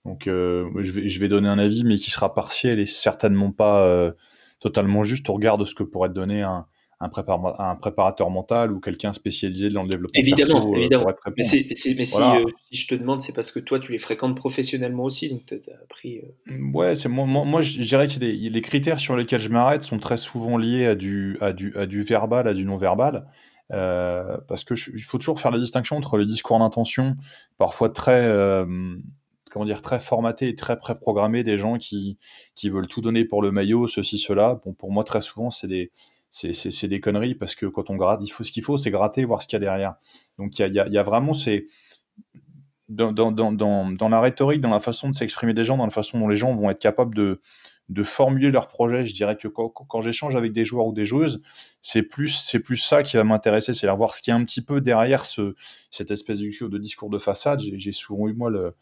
Donc euh, je, vais, je vais donner un avis, mais qui sera partiel et certainement pas euh, totalement juste au regard de ce que pourrait te donner un, un, un préparateur mental ou quelqu'un spécialisé dans le développement évidemment, perso, euh, évidemment. mais, c'est, mais voilà. si, euh, si, je te demande, c'est parce que toi, tu les fréquentes professionnellement aussi, donc tu as appris... Ouais, c'est, moi, moi, moi, je dirais que les, les critères sur lesquels je m'arrête sont très souvent liés à du, à du, à du verbal, à du non-verbal. Parce que il faut toujours faire la distinction entre les discours d'intention, parfois très, comment dire, très formatés et très préprogrammés, des gens qui, qui veulent tout donner pour le maillot, ceci, cela. Bon, pour moi, très souvent, c'est des, c'est des conneries parce que quand on gratte, il faut ce qu'il faut, c'est gratter, voir ce qu'il y a derrière. Donc il y a, y a, vraiment c'est dans, dans, dans, dans, la rhétorique, dans la façon de s'exprimer des gens, dans la façon dont les gens vont être capables de, de formuler leur projet. Je dirais que quand, quand j'échange avec des joueurs ou des joueuses, c'est plus, c'est plus ça qui va m'intéresser, c'est voir ce qu'il y a un petit peu derrière ce, cette espèce de discours de façade. J'ai souvent eu, moi, le,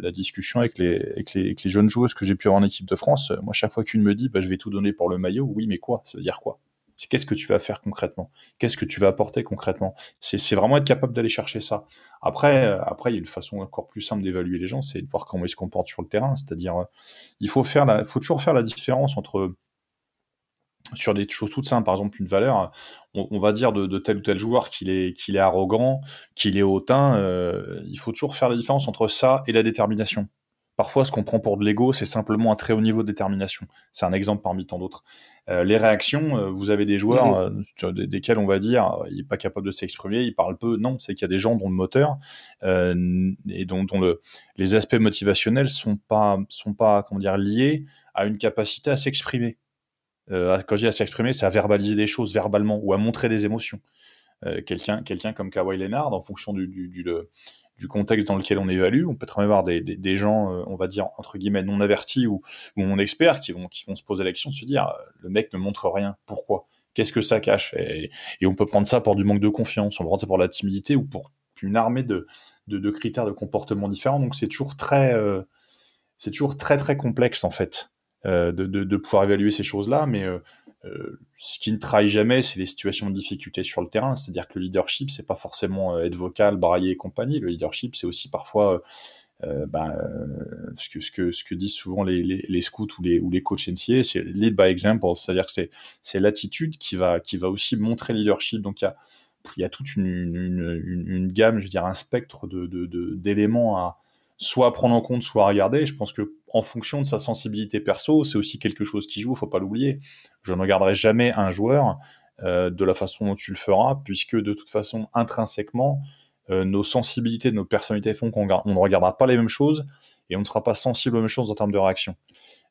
la discussion avec les, jeunes joueuses que j'ai pu avoir en équipe de France. Moi, chaque fois qu'une me dit, bah, je vais tout donner pour le maillot, oui, mais quoi? Ça veut dire quoi? Qu'est-ce que tu vas faire concrètement? Qu'est-ce que tu vas apporter concrètement? C'est vraiment être capable d'aller chercher ça. Après, euh, après, il y a une façon encore plus simple d'évaluer les gens, c'est de voir comment ils se comportent sur le terrain. C'est-à-dire, euh, il faut faut toujours faire la différence entre sur des choses toutes simples, par exemple une valeur, on, va dire de, tel ou tel joueur qu'il est, qu'il est arrogant, qu'il est hautain, euh, il faut toujours faire la différence entre ça et la détermination. Parfois, ce qu'on prend pour de l'ego, c'est simplement un très haut niveau de détermination. C'est un exemple parmi tant d'autres. Euh, les réactions, euh, vous avez des joueurs euh, desquels on va dire il est pas capable de s'exprimer, il parle peu. Non, c'est qu'il y a des gens dont le moteur et dont, dont le, les aspects motivationnels sont pas sont pas comment dire liés à une capacité à s'exprimer. Quand je dis à s'exprimer, c'est à verbaliser des choses verbalement ou à montrer des émotions. quelqu'un quelqu'un comme Kawhi Leonard, en fonction du, du, du, du contexte dans lequel on évalue. On peut très bien avoir des, des, gens, euh, on va dire, entre guillemets, non avertis ou, ou non experts qui vont, qui vont se poser la question de se dire, euh, le mec ne montre rien, pourquoi? Qu'est-ce que ça cache? Et, et, on peut prendre ça pour du manque de confiance, on peut prendre ça pour la timidité ou pour une armée de, de, de critères de comportement différents. Donc c'est toujours très, euh, c'est toujours très très complexe en fait euh, de, de, pouvoir évaluer ces choses-là, mais euh, euh, ce qui ne trahit jamais, c'est les situations de difficulté sur le terrain. C'est-à-dire que le leadership, c'est pas forcément euh, être vocal, brailler et compagnie. Le leadership, c'est aussi parfois euh, bah, ce, que, disent souvent les, scouts ou les, ou les coachs NCA, c'est lead by example. C'est-à-dire que c'est, l'attitude qui va, aussi montrer le leadership. Donc il y a, toute une, gamme, je veux dire, un spectre d'éléments à soit prendre en compte, soit à regarder. Je pense que en fonction de sa sensibilité perso, c'est aussi quelque chose qui joue, faut pas l'oublier. Je ne regarderai jamais un joueur euh, de la façon dont tu le feras, puisque de toute façon, intrinsèquement, euh, nos sensibilités, nos personnalités font qu'on on ne regardera pas les mêmes choses et on ne sera pas sensible aux mêmes choses en termes de réaction.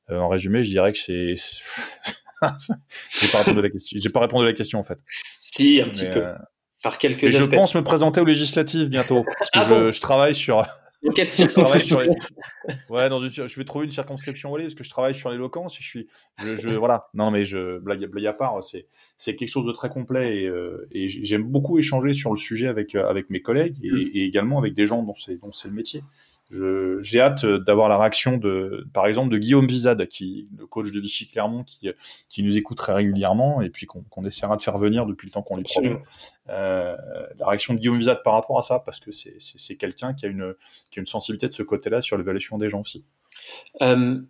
Euh, en résumé, je dirais que c'est. j'ai pas répondu à la question. J'ai pas répondu à la question en fait. Si, un petit peu. Par quelques. je pense me présenter aux législatives bientôt parce que ah je, je travaille sur quelle circonscription Ouais, dans une... je vais trouver une circonscription Wallis parce que je travaille sur l'éloquence. Je suis, je, je... voilà. Non, mais je blague, blague à part, c'est c'est quelque chose de très complet et, euh, et j'aime beaucoup échanger sur le sujet avec euh, avec mes collègues et, mm. et également avec des gens dont c'est dont c'est le métier j'ai hâte d'avoir la réaction de, par exemple, de Guillaume Vizade, qui, le coach de Vichy Clermont, qui, qui nous écoute très régulièrement et puis qu'on essaiera de faire venir depuis le temps qu'on lui promet. Euh, la réaction de Guillaume Vizade par rapport à ça, parce que c'est quelqu'un qui a une, qui a une sensibilité de ce côté-là sur l'évaluation des gens aussi. Euh, euh,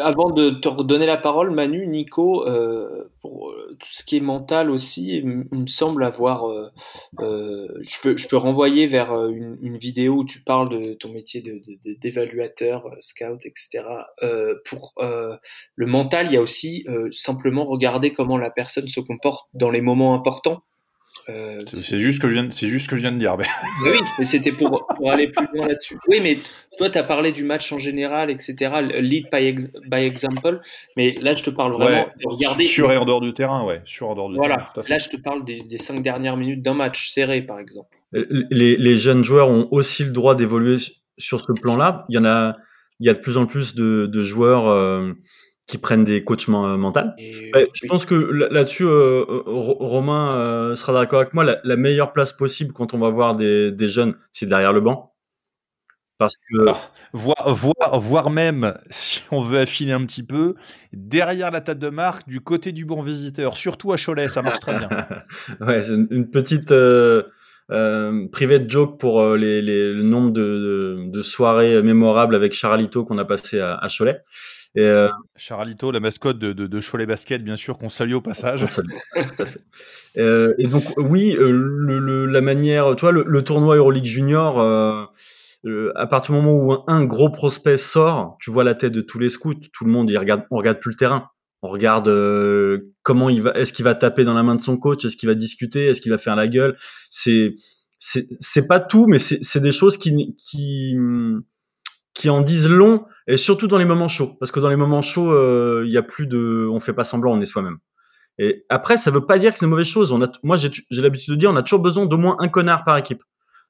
avant de te redonner la parole, Manu, Nico, euh, pour euh, tout ce qui est mental aussi, il me semble avoir. Euh, euh, je, peux, je peux renvoyer vers une, vidéo où tu parles de ton métier d'évaluateur, de, scout, etc. pour le mental, il y a aussi simplement regarder comment la personne se comporte dans les moments importants. Euh, c'est juste que je viens, c'est juste que je viens de dire. Mais... oui, mais c'était pour, pour, aller plus loin là-dessus. Oui, mais toi, tu as parlé du match en général, etc. Lead by, by example. Mais là, je te parle vraiment de regarder. Sur et en dehors du terrain, ouais. Sur et en dehors du voilà. terrain. Là, je te parle des, des cinq dernières minutes d'un match serré, par exemple. Les, les, jeunes joueurs ont aussi le droit d'évoluer sur ce plan-là. Il y en a, il y a de plus en plus de, de joueurs. Euh, qui prennent des coachs euh, mentaux. je pense que là-dessus, euh, euh, Romain sera d'accord avec moi. La, meilleure place possible quand on va voir des, des jeunes, c'est derrière le banc. Parce que ah, voir, voir, voir même, si on veut affiner un petit peu, derrière la table de marque, du côté du bon visiteur, surtout à Cholet, ça marche très bien. ouais, c'est une, petite euh, euh, private joke pour les, les, le nombre de, de, de, soirées mémorables avec Charlito qu'on a passé à, à Cholet. Et euh... Charalito, la mascotte de, de, de, Cholet Basket, bien sûr, qu'on salue au passage. euh, et donc, oui, euh, le, le, la manière, toi, le, le, tournoi Euroleague Junior, euh, à partir du moment où un, gros prospect sort, tu vois la tête de tous les scouts, tout le monde, il regarde, on regarde plus le terrain. On regarde comment il va, est-ce qu'il va taper dans la main de son coach, est-ce qu'il va discuter, est-ce qu'il va faire la gueule. C'est c'est pas tout, mais c'est des choses qui qui qui en disent long et surtout dans les moments chauds, parce que dans les moments chauds, euh, il y a plus de, on fait pas semblant, on est soi-même. Et après, ça veut pas dire que c'est une mauvaise chose. On a, moi, j'ai l'habitude de dire, on a toujours besoin d'au moins un connard par équipe.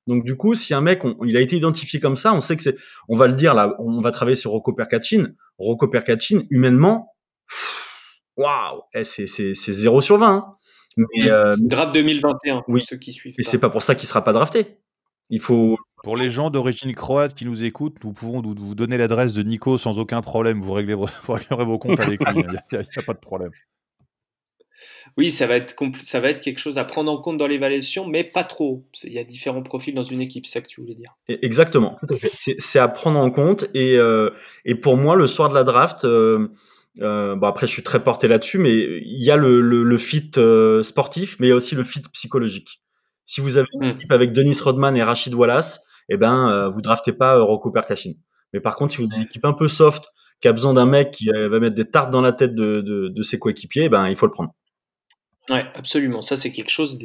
Donc du coup, si un mec, il a été identifié comme ça, on sait que c'est, on va le dire là, on va travailler sur Rocco Percachin. Rocco Percachin, humainement, waouh, eh, c'est c'est c'est 0 sur 20. Hein. Mais euh, draft 2021. Oui. Ceux qui suivent. Et c'est pas pour ça qu'il sera pas drafté. Il faut. Pour les gens d'origine croate qui nous écoutent, nous pouvons vous donner l'adresse de Nico sans aucun problème. Vous, réglez, vous réglerez vos comptes avec lui. Il n'y a, pas de problème. Oui, ça va, être ça va être quelque chose à prendre en compte dans l'évaluation, mais pas trop. Il y a différents profils dans une équipe, c'est ça que tu voulais dire. Exactement, tout à fait. C'est à prendre en compte. Et, euh, et, pour moi, le soir de la draft, euh, euh, bon après, je suis très porté là-dessus, mais il y a le, le, le fit sportif, mais il y a aussi le fit psychologique. Si vous avez une hmm. équipe avec Denis Rodman et Rachid Wallace, eh ben, euh, vous draftez pas euh, Rocco Percashin. Mais par contre, si vous avez une équipe un peu soft, qui a besoin d'un mec qui euh, va mettre des tartes dans la tête de, de, de ses coéquipiers, eh ben, il faut le prendre. Ouais, absolument. Ça, c'est quelque chose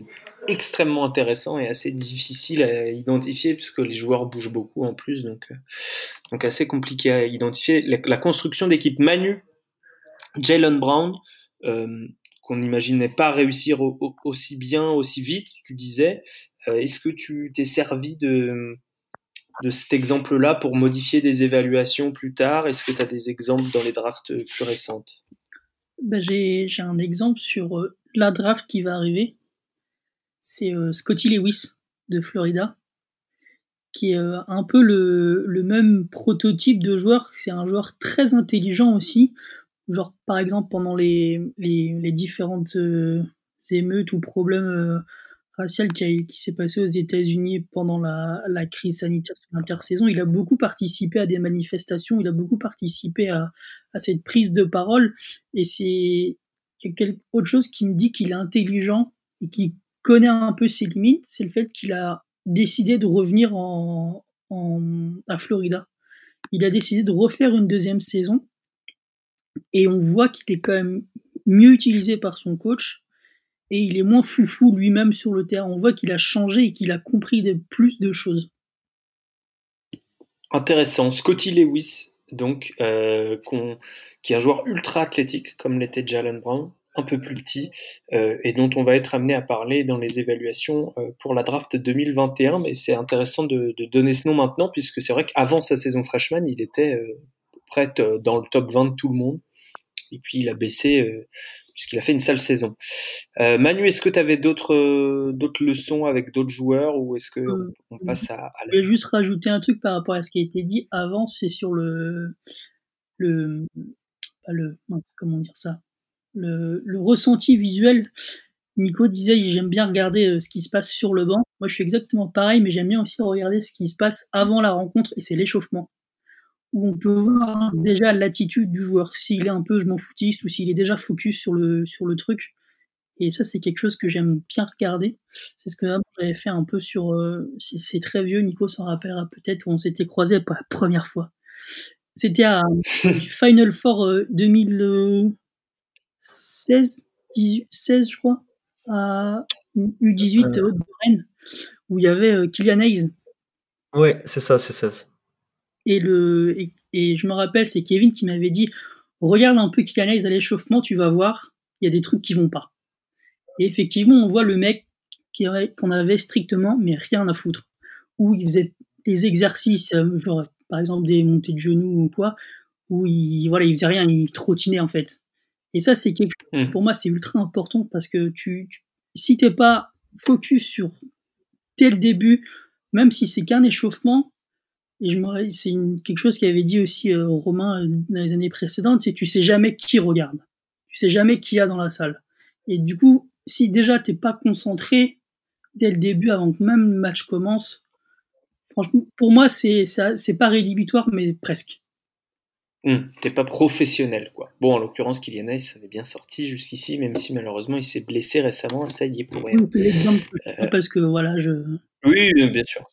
d'extrêmement intéressant et assez difficile à identifier puisque les joueurs bougent beaucoup en plus, donc, donc assez compliqué à identifier. La, construction d'équipe Manu, Jalen Brown, euh, qu'on n'imaginait pas réussir aussi bien, aussi vite, tu disais. Euh, est-ce que tu t'es servi de, cet exemple-là pour modifier des évaluations plus tard? Est-ce que tu as des exemples dans les drafts plus récentes? Ben J'ai un exemple sur euh, la draft qui va arriver. C'est euh, Scotty Lewis de Florida, qui est un peu le même prototype de joueur. C'est un joueur très intelligent aussi, genre par exemple pendant les, les, différentes euh, émeutes ou problèmes euh, raciaux qui, qui s'est passé aux États-Unis pendant la, la crise sanitaire sur l'intersaison, il a beaucoup participé à des manifestations, il a beaucoup participé à, à cette prise de parole et c'est autre chose qui me dit qu'il est intelligent et qui connaît un peu ses limites, c'est le fait qu'il a décidé de revenir en, en, à Florida. Il a décidé de refaire une deuxième saison et on voit qu'il est quand même mieux utilisé par son coach et il est moins foufou lui-même sur le terrain. On voit qu'il a changé et qu'il a compris plus de choses. Intéressant. Scotty Lewis, donc, euh, qui est un joueur ultra athlétique, comme l'était Jalen Brown, un peu plus petit, euh, et dont on va être amené à parler dans les évaluations euh, pour la draft 2021. Mais c'est intéressant de, de, donner ce nom maintenant, puisque c'est vrai qu'avant sa saison freshman, il était prête euh, dans le top 20 de tout le monde. Et puis il a baissé euh, puisqu'il a fait une sale saison. Euh, Manu, est-ce que tu avais d'autres d'autres leçons avec d'autres joueurs ou est-ce que on, passe à, à Je vais juste rajouter un truc par rapport à ce qui a été dit avant, c'est sur le le le comment dire ça? Le, le ressenti visuel. Nico disait j'aime bien regarder ce qui se passe sur le banc. Moi je suis exactement pareil, mais j'aime bien aussi regarder ce qui se passe avant la rencontre et c'est l'échauffement où on peut voir déjà l'attitude du joueur, s'il est un peu je m'en foutiste ou s'il est déjà focus sur le, sur le truc. Et ça, c'est quelque chose que j'aime bien regarder. C'est ce que j'avais fait un peu sur. Euh, c'est très vieux, Nico s'en rappellera peut-être, où on s'était croisé pour la première fois. C'était à Final Four 2016, 18, 16, je crois, à U18 de Rennes, où il y avait euh, Kylian Hayes. Ouais, c'est ça, c'est ça. Et, le, et, je me rappelle, c'est Kevin qui m'avait dit Regarde un peu qui analyse à l'échauffement, tu vas voir, il y a des trucs qui vont pas. Et effectivement, on voit le mec qu'on avait strictement, mais rien à foutre. Où il faisait des exercices, euh, genre par exemple des montées de genoux ou quoi, où il, voilà, il faisait rien, il trottinait en fait. Et ça, c'est quelque chose, hmm. pour moi, c'est ultra important parce que tu, tu si t'es pas focus sur dès le début, même si c'est qu'un échauffement, et je me c'est quelque chose qui avait dit aussi euh, Romain euh, dans les années précédentes, c'est tu sais jamais qui regarde, tu sais jamais qui y a dans la salle. Et du coup, si déjà t'es pas concentré dès le début, avant que même le match commence, franchement, pour moi c'est ça, c'est pas rédhibitoire, mais presque. Hum, t'es pas professionnel, quoi. Bon, en l'occurrence, Kylian Hayes avait bien sorti jusqu'ici, même si malheureusement il s'est blessé récemment, ça y est pour rien. Euh, parce que voilà, je. Oui, bien sûr.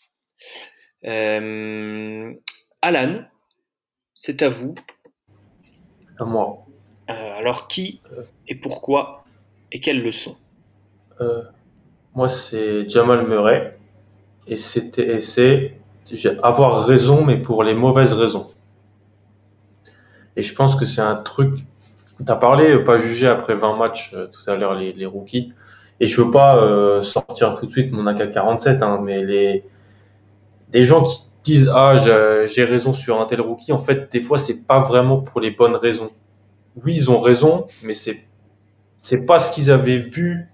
Euh, Alan, c'est à vous. C'est à moi. alors qui et pourquoi et quelles leçons Moi, c'est Jamal Murray. Et c'était, c'est avoir raison, mais pour les mauvaises raisons. Et je pense que c'est un truc. Tu as parlé, pas juger après 20 matchs tout à l'heure les, les, rookies. Et je veux pas euh, sortir tout de suite mon AK-47, hein, mais les, les gens qui disent ah j'ai raison sur un tel rookie, en fait des fois c'est pas vraiment pour les bonnes raisons. Oui ils ont raison, mais c'est c'est pas ce qu'ils avaient vu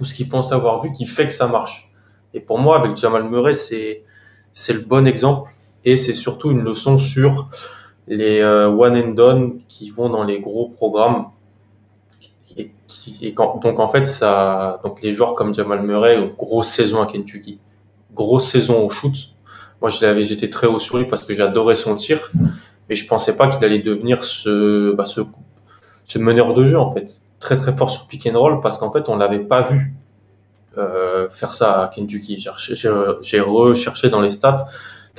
ou ce qu'ils pensent avoir vu qui fait que ça marche. Et pour moi avec Jamal Murray c'est c'est le bon exemple. Et c'est surtout une leçon sur les euh, one and done qui vont dans les gros programmes. Et, qui, donc en fait ça donc les joueurs comme Jamal Murray grosse saison à Kentucky. Grosse saison au shoot moi j'étais très haut sur lui parce que j'adorais son tir mais je pensais pas qu'il allait devenir ce, bah, ce ce meneur de jeu en fait très très fort sur pick and roll parce qu'en fait on l'avait pas vu euh, faire ça à Kentucky j'ai recherché dans les stats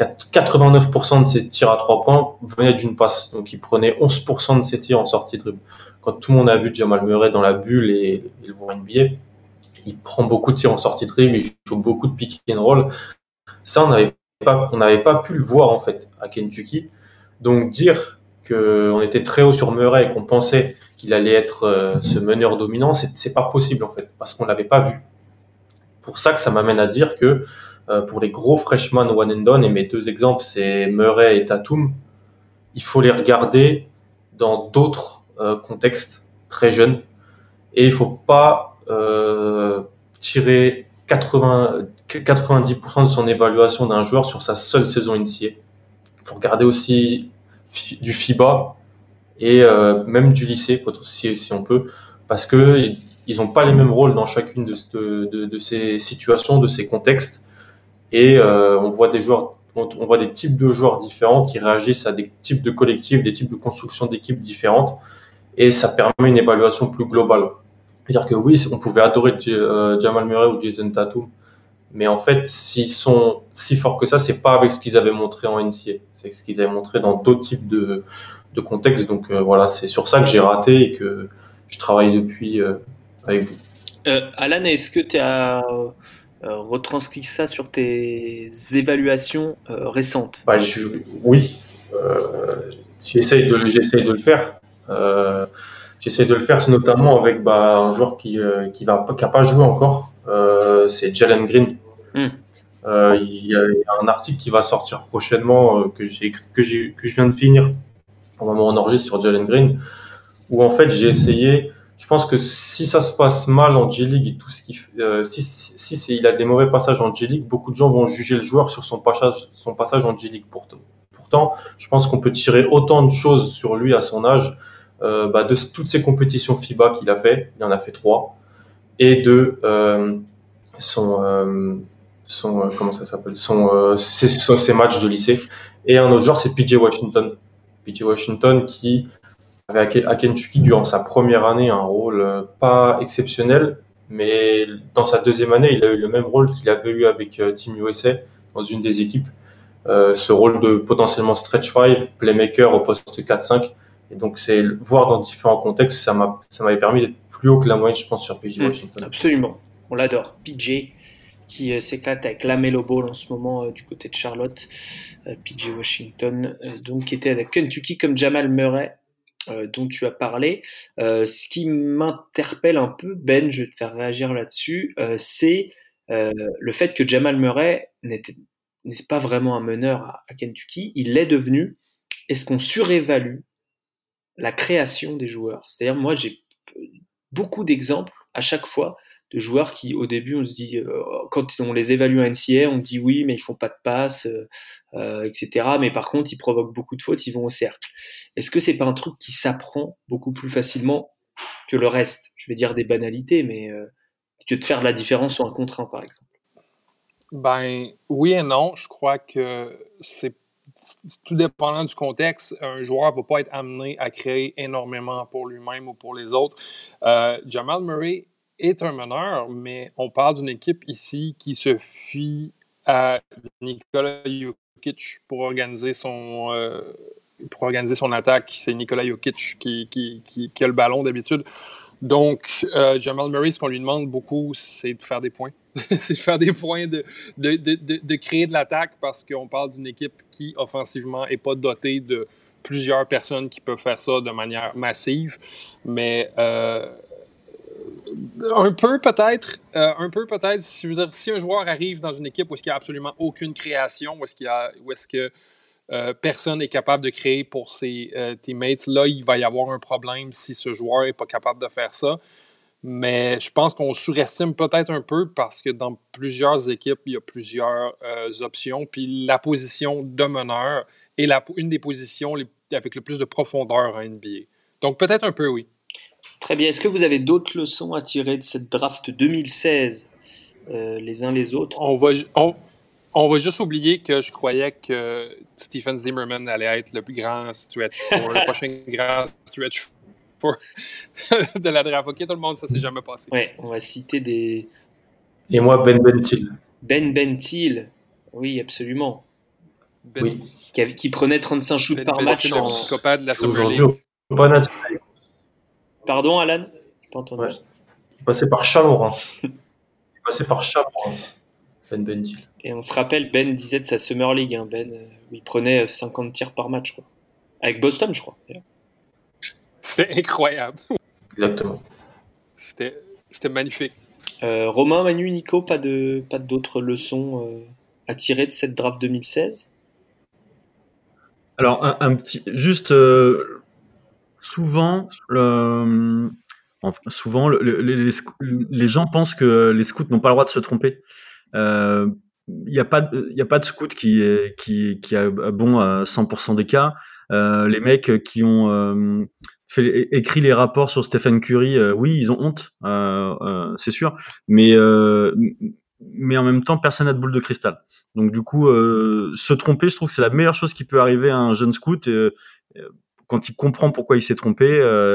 89% de ses tirs à 3 points venaient d'une passe. Donc il prenait 11% de ses tirs en sortie de dribble. Quand tout le monde a vu Jamal Murray dans la bulle et, le voir NBA, il prend beaucoup de tirs en sortie de dribble, il joue beaucoup de pick and roll. Ça, on n'avait on n'avait pas pu le voir en fait à Kentucky. Donc dire qu'on était très haut sur Murray et qu'on pensait qu'il allait être euh, ce meneur dominant, c'est pas possible en fait, parce qu'on l'avait pas vu. Pour ça que ça m'amène à dire que euh, pour les gros freshmen one and done, et mes deux exemples, c'est Murray et Tatum, il faut les regarder dans d'autres euh, contextes très jeunes. Et il faut pas tirer 80, 90% de son évaluation d'un joueur sur sa seule saison initiée. Il faut regarder aussi du FIBA et euh, même du lycée, si, si on peut, parce que ils n'ont pas les mêmes rôles dans chacune de, ces situations, de ces contextes et euh, on voit des joueurs on voit des types de joueurs différents qui réagissent à des types de collectifs, des types de construction d'équipes différentes, et ça permet une évaluation plus globale. C'est-à-dire que oui, on pouvait adorer euh, Jamal Murray ou Jason Tatum, mais en fait, s'ils sont si forts que ça, c'est pas avec ce qu'ils avaient montré en NCA, c'est ce qu'ils avaient montré dans d'autres types de, de contextes. Donc euh, voilà, c'est sur ça que j'ai raté et que je travaille depuis avec vous. Alan, est-ce que tu as euh, retranscris ça sur tes évaluations euh, récentes? Bah, Oui, euh, j'essaye de, de le faire. j'essaie de le faire notamment avec bah, un joueur qui n'a qui pas joué encore, c'est Jalen Green. Hmm. Il y, a un article qui va sortir prochainement que, j'ai, que, j'ai, que je viens de finir au moment où on enregistre sur Jalen Green, où en fait j'ai essayé je pense que si ça se passe mal en J-League et tout ce qui, euh, si, si, si il a des mauvais passages en J-League, beaucoup de gens vont juger le joueur sur son passage, son passage en J-League pourtant. Pourtant, je pense qu'on peut tirer autant de choses sur lui à son âge, euh, bah, de toutes ces compétitions FIBA qu'il a fait, il en a fait trois, et de euh, son, euh, son euh, comment ça s'appelle, son, ses, matchs de lycée. Et un autre joueur, c'est PJ Washington. PJ Washington qui avait à Kentucky durant sa première année un rôle pas exceptionnel, mais dans sa deuxième année, il a eu le même rôle qu'il avait eu avec Team USA dans une des équipes. Ce rôle de potentiellement stretch 5, playmaker au poste 4-5. Et donc, c'est voir dans différents contextes, ça m'a, ça m'avait permis d'être plus haut que la moyenne, je pense, sur PJ mmh, Washington. absolument, on l'adore. PJ qui s'éclate avec la Melo Ball en ce moment du côté de Charlotte. PJ Washington, donc qui était avec Kentucky comme Jamal Murray euh, dont tu as parlé. Euh, ce qui m'interpelle un peu, Ben, je vais te faire réagir là-dessus, euh, c'est le fait que Jamal Murray n'était pas vraiment un meneur à, à Kentucky, il l'est devenu. Est-ce qu'on surévalue la création des joueurs? C'est-à-dire, moi, j'ai beaucoup d'exemples à chaque fois de joueurs qui, au début, on se dit, euh, quand on les évalue à NCA, on dit oui, mais ils font pas de passe, euh, euh etc. Mais par contre, ils provoquent beaucoup de fautes, ils vont au cercle. Est-ce que c'est pas un truc qui s'apprend beaucoup plus facilement que le reste? Je vais dire des banalités, mais euh, que de faire la différence sur un contre un, par exemple. Ben oui et non. Je crois que c'est tout dépendant du contexte, un joueur ne va pas être amené à créer énormément pour lui-même ou pour les autres. Euh, Jamal Murray est un meneur, mais on parle d'une équipe ici qui se fie à Nikola Jokic pour organiser son, euh, pour organiser son attaque, c'est Nikola Jokic qui, qui, qui, a le ballon d'habitude. Donc, euh, Jamal Murray, ce qu'on lui demande beaucoup, c'est de faire des points. c'est de faire des points, de, créer de l'attaque parce qu'on parle d'une équipe qui, offensivement, n'est pas dotée de plusieurs personnes qui peuvent faire ça de manière massive. Mais euh, un peu peut-être, euh, un peu peut-être, si, si un joueur arrive dans une équipe où il n'y a absolument aucune création, où est-ce qu'il y a, où est-ce que euh, personne n'est capable de créer pour ses euh, teammates. Là, il va y avoir un problème si ce joueur n'est pas capable de faire ça. Mais je pense qu'on surestime peut-être un peu parce que dans plusieurs équipes, il y a plusieurs euh, options. Puis la position de meneur est la, une des positions avec le plus de profondeur en NBA. Donc peut-être un peu, oui. Très bien. Est-ce que vous avez d'autres leçons à tirer de cette draft 2016, les uns les autres? On va, on va juste oublier que je croyais que Stephen Zimmerman allait être le plus grand stretch for, le prochain grand stretch for de la draft. Ok, tout le monde, ça s'est jamais passé. Ouais, on va citer des. Et moi, Ben Bentil. Ben Bentil, oui, absolument. Ben... Oui. Qui, qui, prenait 35 shoots ben par match. en... le psychopathe de la League. Pardon, Alan? Pas entendu. Ouais. Il passait par Chamorance. il passait par Chamorance. Ben Bentil. Et on se rappelle, Ben disait de sa Summer League, hein, Ben, euh, où il prenait 50 tirs par match, quoi. Avec Boston, je crois. C'était incroyable. Exactement. C'était magnifique. Euh, Romain, Manu, Nico, pas de pas d'autres leçons euh, à tirer de cette draft 2016 Alors, un, petit, juste souvent, le, souvent les, les, gens pensent que les scouts n'ont pas le droit de se tromper. Euh, il n'y a pas il a pas de scout qui est qui qui a bon à 100% des cas. Euh, les mecs qui ont euh, fait écrit les rapports sur Stephen Curry, euh, oui, ils ont honte, euh, euh, c'est sûr, mais mais en même temps, personne n'a de boule de cristal. Donc du coup, se tromper, je trouve que c'est la meilleure chose qui peut arriver à un jeune scout quand il comprend pourquoi il s'est trompé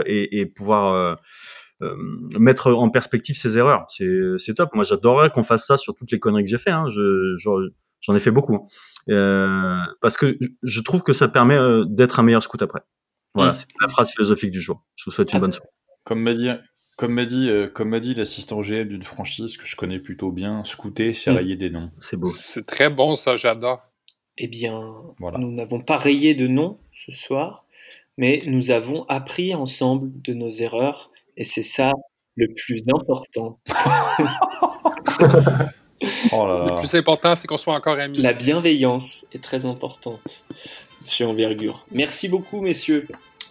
et, et, pouvoir euh, mettre en perspective ses erreurs. C'est top. Moi, j'adorerais qu'on fasse ça sur toutes les conneries que j'ai fait. Hein. J'en ai fait beaucoup. Hein. Euh, parce que je trouve que ça permet euh, d'être un meilleur scout après. Voilà, mm. c'est la phrase philosophique du jour. Je vous souhaite une bonne soirée. Comme m'a dit, comme m'a dit, comme m'a dit l'assistant GM d'une franchise que je connais plutôt bien, scouter, c'est mm. rayer des noms. C'est beau. C'est très bon ça, j'adore. Eh bien, voilà. nous n'avons pas rayé de noms ce soir, mais nous avons appris ensemble de nos erreurs et c'est ça le plus important. oh là là. Le plus important, c'est qu'on soit encore amis. La bienveillance est très importante chez Envergure. Merci beaucoup, messieurs,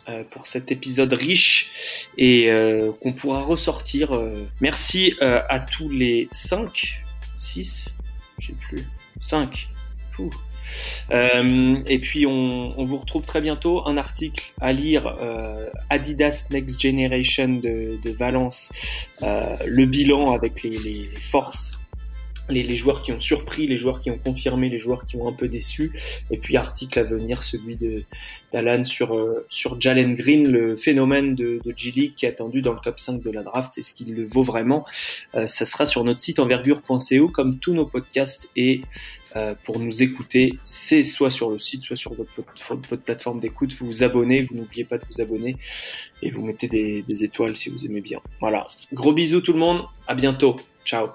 euh, pour cet épisode riche et euh, qu'on pourra ressortir. Euh. Merci à tous les 5, 6, je sais plus, 5. Euh, et puis on, vous retrouve très bientôt. Un article à lire euh, Adidas Next Generation de, Valence, euh, le bilan avec les forces les, joueurs qui ont surpris, les joueurs qui ont confirmé, les joueurs qui ont un peu déçu. Et puis article à venir, celui d'Alan sur euh, sur Jalen Green, le phénomène de, de qui est attendu dans le top 5 de la draft. Est-ce qu'il le vaut vraiment? Euh, Ça sera sur notre site envergure.co comme tous nos podcasts et euh, pour nous écouter, c'est soit sur le site, soit sur votre, votre plateforme d'écoute. Vous vous abonnez, vous n'oubliez pas de vous abonner et vous mettez des, des étoiles si vous aimez bien. Voilà. Gros bisous tout le monde. À bientôt. Ciao.